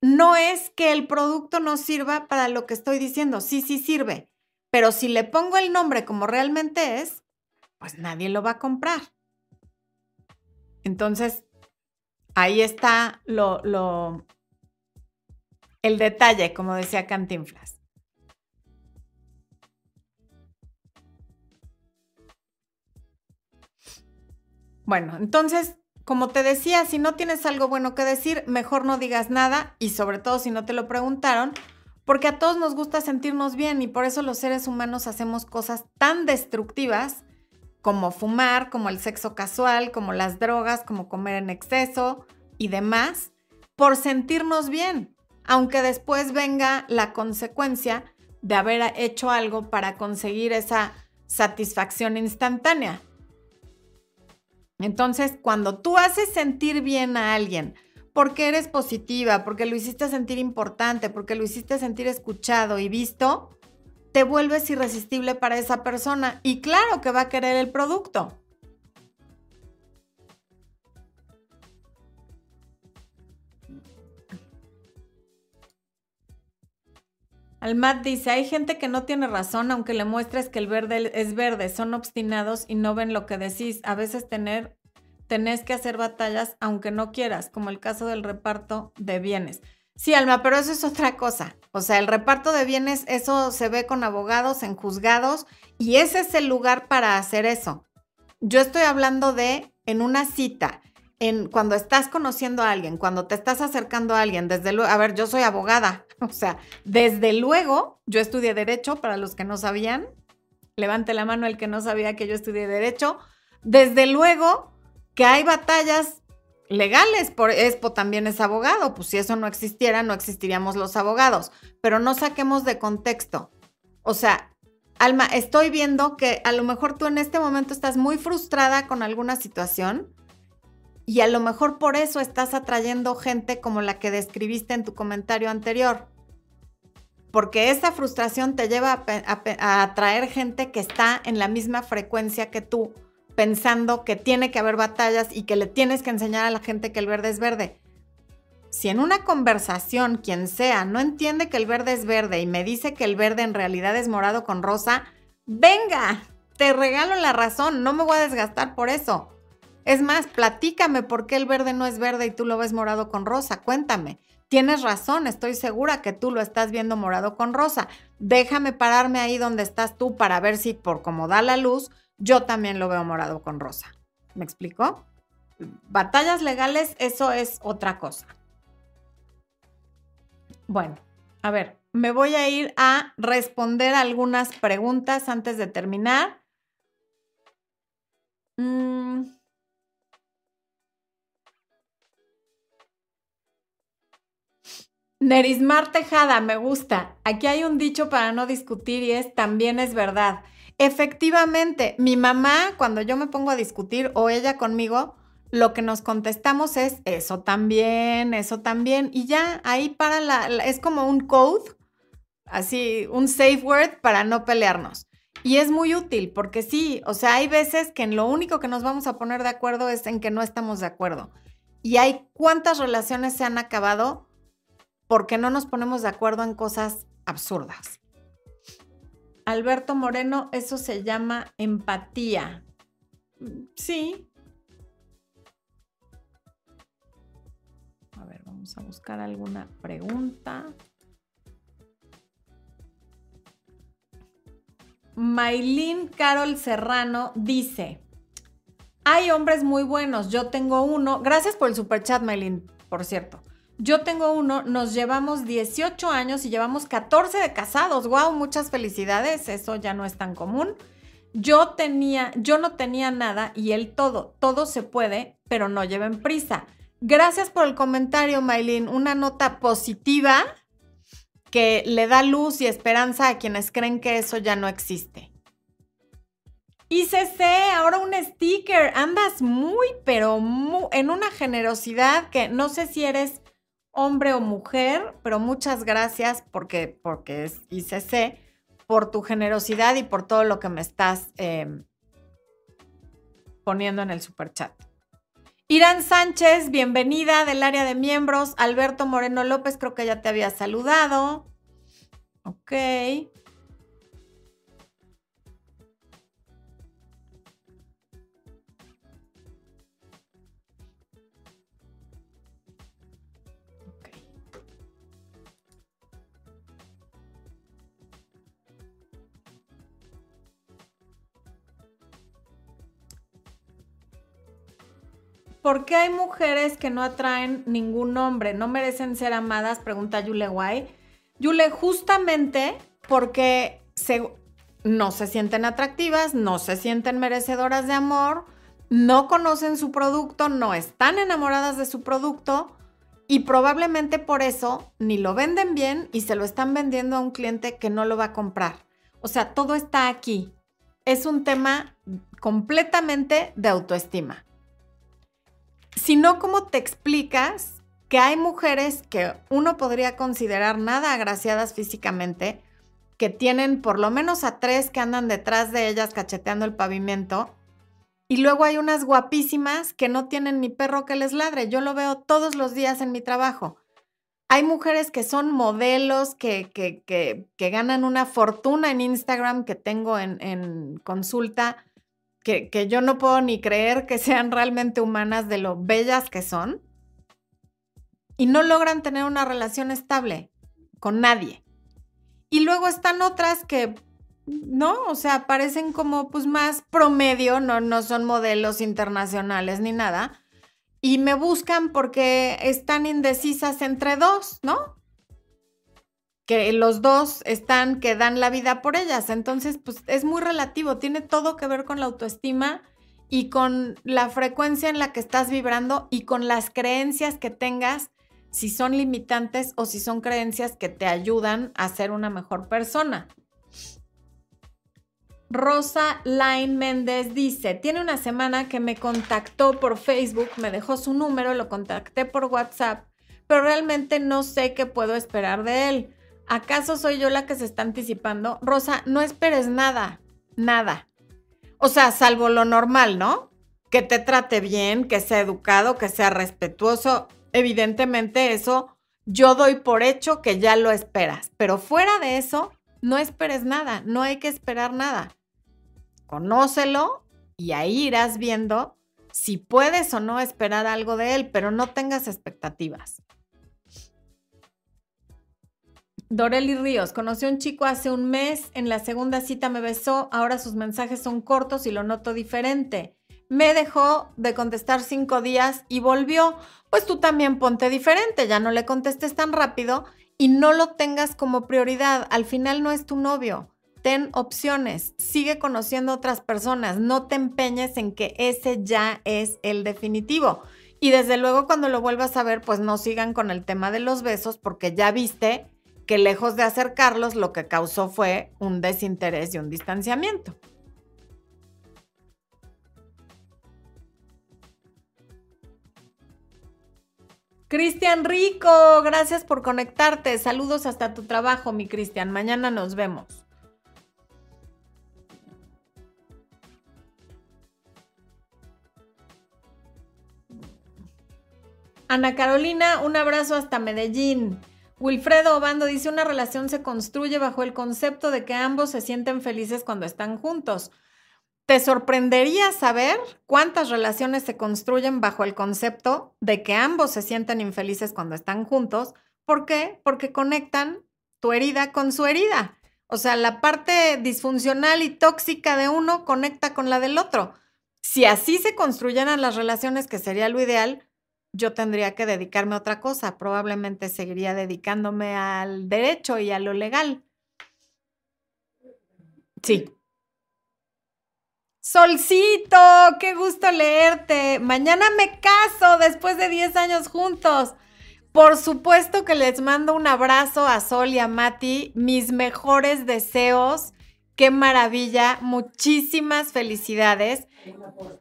no es que el producto no sirva para lo que estoy diciendo, sí, sí sirve, pero si le pongo el nombre como realmente es, pues nadie lo va a comprar. Entonces, ahí está lo, el detalle, como decía Cantinflas. Bueno, entonces, como te decía, si no tienes algo bueno que decir, mejor no digas nada y sobre todo si no te lo preguntaron, porque a todos nos gusta sentirnos bien y por eso los seres humanos hacemos cosas tan destructivas como fumar, como el sexo casual, como las drogas, como comer en exceso y demás, por sentirnos bien. aunque después venga la consecuencia de haber hecho algo para conseguir esa satisfacción instantánea. Entonces, cuando tú haces sentir bien a alguien, porque eres positiva, porque lo hiciste sentir importante, porque lo hiciste sentir escuchado y visto, te vuelves irresistible para esa persona y claro que va a querer el producto. Almat dice, hay gente que no tiene razón aunque le muestres que el verde es verde, son obstinados y no ven lo que decís. A veces tener, tenés que hacer batallas aunque no quieras, como el caso del reparto de bienes. Sí, Alma, pero eso es otra cosa. O sea, el reparto de bienes, eso se ve con abogados, en juzgados, y ese es el lugar para hacer eso. Yo estoy hablando de en una cita, en cuando estás conociendo a alguien, cuando te estás acercando a alguien, desde luego, a ver, yo soy abogada, o sea, desde luego, yo estudié derecho, para los que no sabían, levante la mano el que no sabía que yo estudié derecho, desde luego que hay batallas legales, por Expo también es abogado, pues si eso no existiera, no existiríamos los abogados, pero no saquemos de contexto. O sea, Alma, estoy viendo que a lo mejor tú en este momento estás muy frustrada con alguna situación y a lo mejor por eso estás atrayendo gente como la que describiste en tu comentario anterior. Porque esa frustración te lleva a, a atraer gente que está en la misma frecuencia que tú pensando que tiene que haber batallas y que le tienes que enseñar a la gente que el verde es verde. Si en una conversación quien sea no entiende que el verde es verde y me dice que el verde en realidad es morado con rosa, venga, te regalo la razón, no me voy a desgastar por eso. Es más, platícame por qué el verde no es verde y tú lo ves morado con rosa, cuéntame. Tienes razón, estoy segura que tú lo estás viendo morado con rosa. Déjame pararme ahí donde estás tú para ver si por cómo da la luz yo también lo veo morado con rosa. ¿Me explico? Batallas legales, eso es otra cosa. Bueno, a ver, me voy a ir a responder algunas preguntas antes de terminar. Mm. Nerismar Tejada, me gusta. Aquí hay un dicho para no discutir y es también es verdad. Efectivamente, mi mamá, cuando yo me pongo a discutir o ella conmigo, lo que nos contestamos es eso también, eso también, y ya ahí para la, es como un code, así, un safe word para no pelearnos. Y es muy útil porque sí, o sea, hay veces que en lo único que nos vamos a poner de acuerdo es en que no estamos de acuerdo. Y hay cuántas relaciones se han acabado porque no nos ponemos de acuerdo en cosas absurdas. Alberto Moreno, eso se llama empatía. Sí. A ver, vamos a buscar alguna pregunta. Maylin Carol Serrano dice, hay hombres muy buenos, yo tengo uno. Gracias por el superchat, Maylin, por cierto. Yo tengo uno, nos llevamos 18 años y llevamos 14 de casados. ¡Wow! Muchas felicidades, eso ya no es tan común. Yo tenía, yo no tenía nada y él todo, todo se puede, pero no lleven prisa. Gracias por el comentario, Maylin. Una nota positiva que le da luz y esperanza a quienes creen que eso ya no existe. Y CC, ahora un sticker. Andas muy, pero muy, en una generosidad que no sé si eres hombre o mujer, pero muchas gracias porque, porque es ICC, por tu generosidad y por todo lo que me estás em, poniendo en el super chat. Irán Sánchez, bienvenida del área de miembros. Alberto Moreno López, creo que ya te había saludado. Ok. ¿Por qué hay mujeres que no atraen ningún hombre? ¿No merecen ser amadas? Pregunta Yule Guay. Yule, justamente porque no se sienten atractivas, no se sienten merecedoras de amor, no conocen su producto, no están enamoradas de su producto Y probablemente por eso ni lo venden bien y se lo están vendiendo a un cliente que no lo va a comprar. O sea, todo está aquí. Es un tema completamente de autoestima. Si no, ¿cómo te explicas que hay mujeres que uno podría considerar nada agraciadas físicamente, que tienen por lo menos a tres que andan detrás de ellas cacheteando el pavimento, y luego hay unas guapísimas que no tienen ni perro que les ladre. Yo lo veo todos los días en mi trabajo. Hay mujeres que son modelos, que, que, que, ganan una fortuna en Instagram que tengo en, en consulta, que, que yo no puedo ni creer que sean realmente humanas de lo bellas que son y no logran tener una relación estable con nadie. Y luego están otras que, no, o sea, parecen como pues más promedio, no, no son modelos internacionales ni nada. Y me buscan porque están indecisas entre dos, ¿no? Que los dos están que dan la vida por ellas. Entonces, pues es muy relativo, tiene todo que ver con la autoestima y con la frecuencia en la que estás vibrando y con las creencias que tengas si son limitantes o si son creencias que te ayudan a ser una mejor persona. Rosa Line Méndez dice, tiene una semana que me contactó por Facebook, me dejó su número, lo contacté por WhatsApp, pero realmente no sé qué puedo esperar de él. ¿Acaso soy yo la que se está anticipando? Rosa, no esperes nada, nada. O sea, salvo lo normal, ¿no? Que te trate bien, que sea educado, que sea respetuoso, evidentemente eso yo doy por hecho que ya lo esperas, pero fuera de eso, no esperes nada, no hay que esperar nada. Conócelo y ahí irás viendo si puedes o no esperar algo de él, pero no tengas expectativas. Doreli Ríos, conocí a un chico hace un mes, en la segunda cita me besó, ahora sus mensajes son cortos y lo noto diferente. Me dejó de contestar cinco días y volvió pues tú también ponte diferente, ya no le contestes tan rápido y no lo tengas como prioridad. Al final no es tu novio. Ten opciones, sigue conociendo otras personas, no te empeñes en que ese ya es el definitivo. Y desde luego cuando lo vuelvas a ver, pues no sigan con el tema de los besos porque ya viste que lejos de acercarlos lo que causó fue un desinterés y un distanciamiento. Cristian Rico, gracias por conectarte. Saludos hasta tu trabajo, mi Cristian. Mañana nos vemos. Ana Carolina, un abrazo hasta Medellín. Wilfredo Obando dice, una relación se construye bajo el concepto de que ambos se sienten felices cuando están juntos. Te sorprendería saber cuántas relaciones se construyen bajo el concepto de que ambos se sienten infelices cuando están juntos. ¿Por qué? Porque conectan tu herida con su herida. O sea, la parte disfuncional y tóxica de uno conecta con la del otro. Si así se construyeran las relaciones, que sería lo ideal, yo tendría que dedicarme a otra cosa. Probablemente seguiría dedicándome al derecho y a lo legal. Sí, Solcito, qué gusto leerte. Mañana me caso después de 10 años juntos. Por supuesto que les mando un abrazo a Sol y a Mati, mis mejores deseos. Qué maravilla, muchísimas felicidades.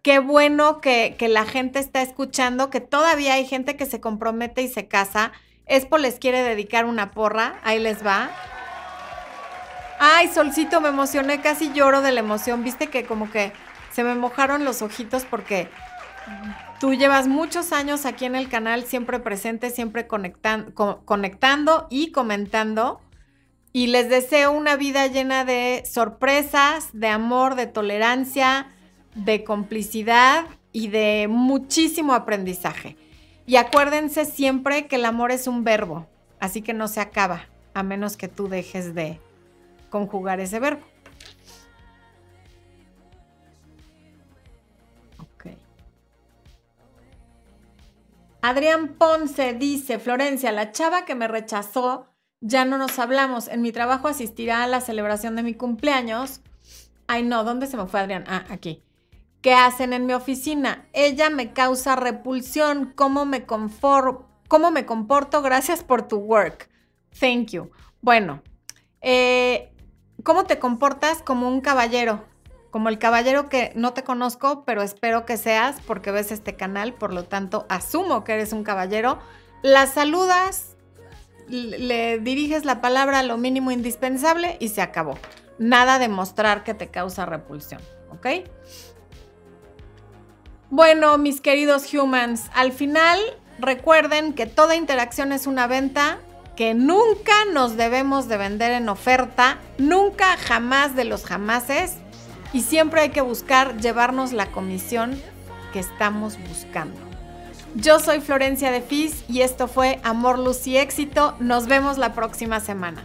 Qué bueno que, la gente está escuchando, que todavía hay gente que se compromete y se casa. Expo les quiere dedicar una porra, ahí les va. Ay, Solcito, me emocioné, casi lloro de la emoción. Viste que como que se me mojaron los ojitos porque tú llevas muchos años aquí en el canal, siempre presente, siempre conectando y comentando. Y les deseo una vida llena de sorpresas, de amor, de tolerancia, de complicidad y de muchísimo aprendizaje. Y acuérdense siempre que el amor es un verbo, así que no se acaba, a menos que tú dejes de conjugar ese verbo. Adrián Ponce dice, Florencia, la chava que me rechazó, ya no nos hablamos. En mi trabajo asistirá a la celebración de mi cumpleaños. Ay, no, ¿dónde se me fue Adrián? Ah, aquí. ¿Qué hacen en mi oficina? Ella me causa repulsión. ¿Cómo me, ¿Cómo me comporto? Gracias por tu work. Thank you. Bueno, eh, ¿cómo te comportas como un caballero? Como el caballero que no te conozco, pero espero que seas porque ves este canal, por lo tanto asumo que eres un caballero. La saludas, le diriges la palabra a lo mínimo indispensable y se acabó. Nada de mostrar que te causa repulsión, ¿ok? Bueno, mis queridos humans, al final recuerden que toda interacción es una venta, que nunca nos debemos de vender en oferta, nunca, jamás de los jamases, y siempre hay que buscar llevarnos la comisión que estamos buscando. Yo soy Florencia de Fis y esto fue Amor, Luz y Éxito. Nos vemos la próxima semana.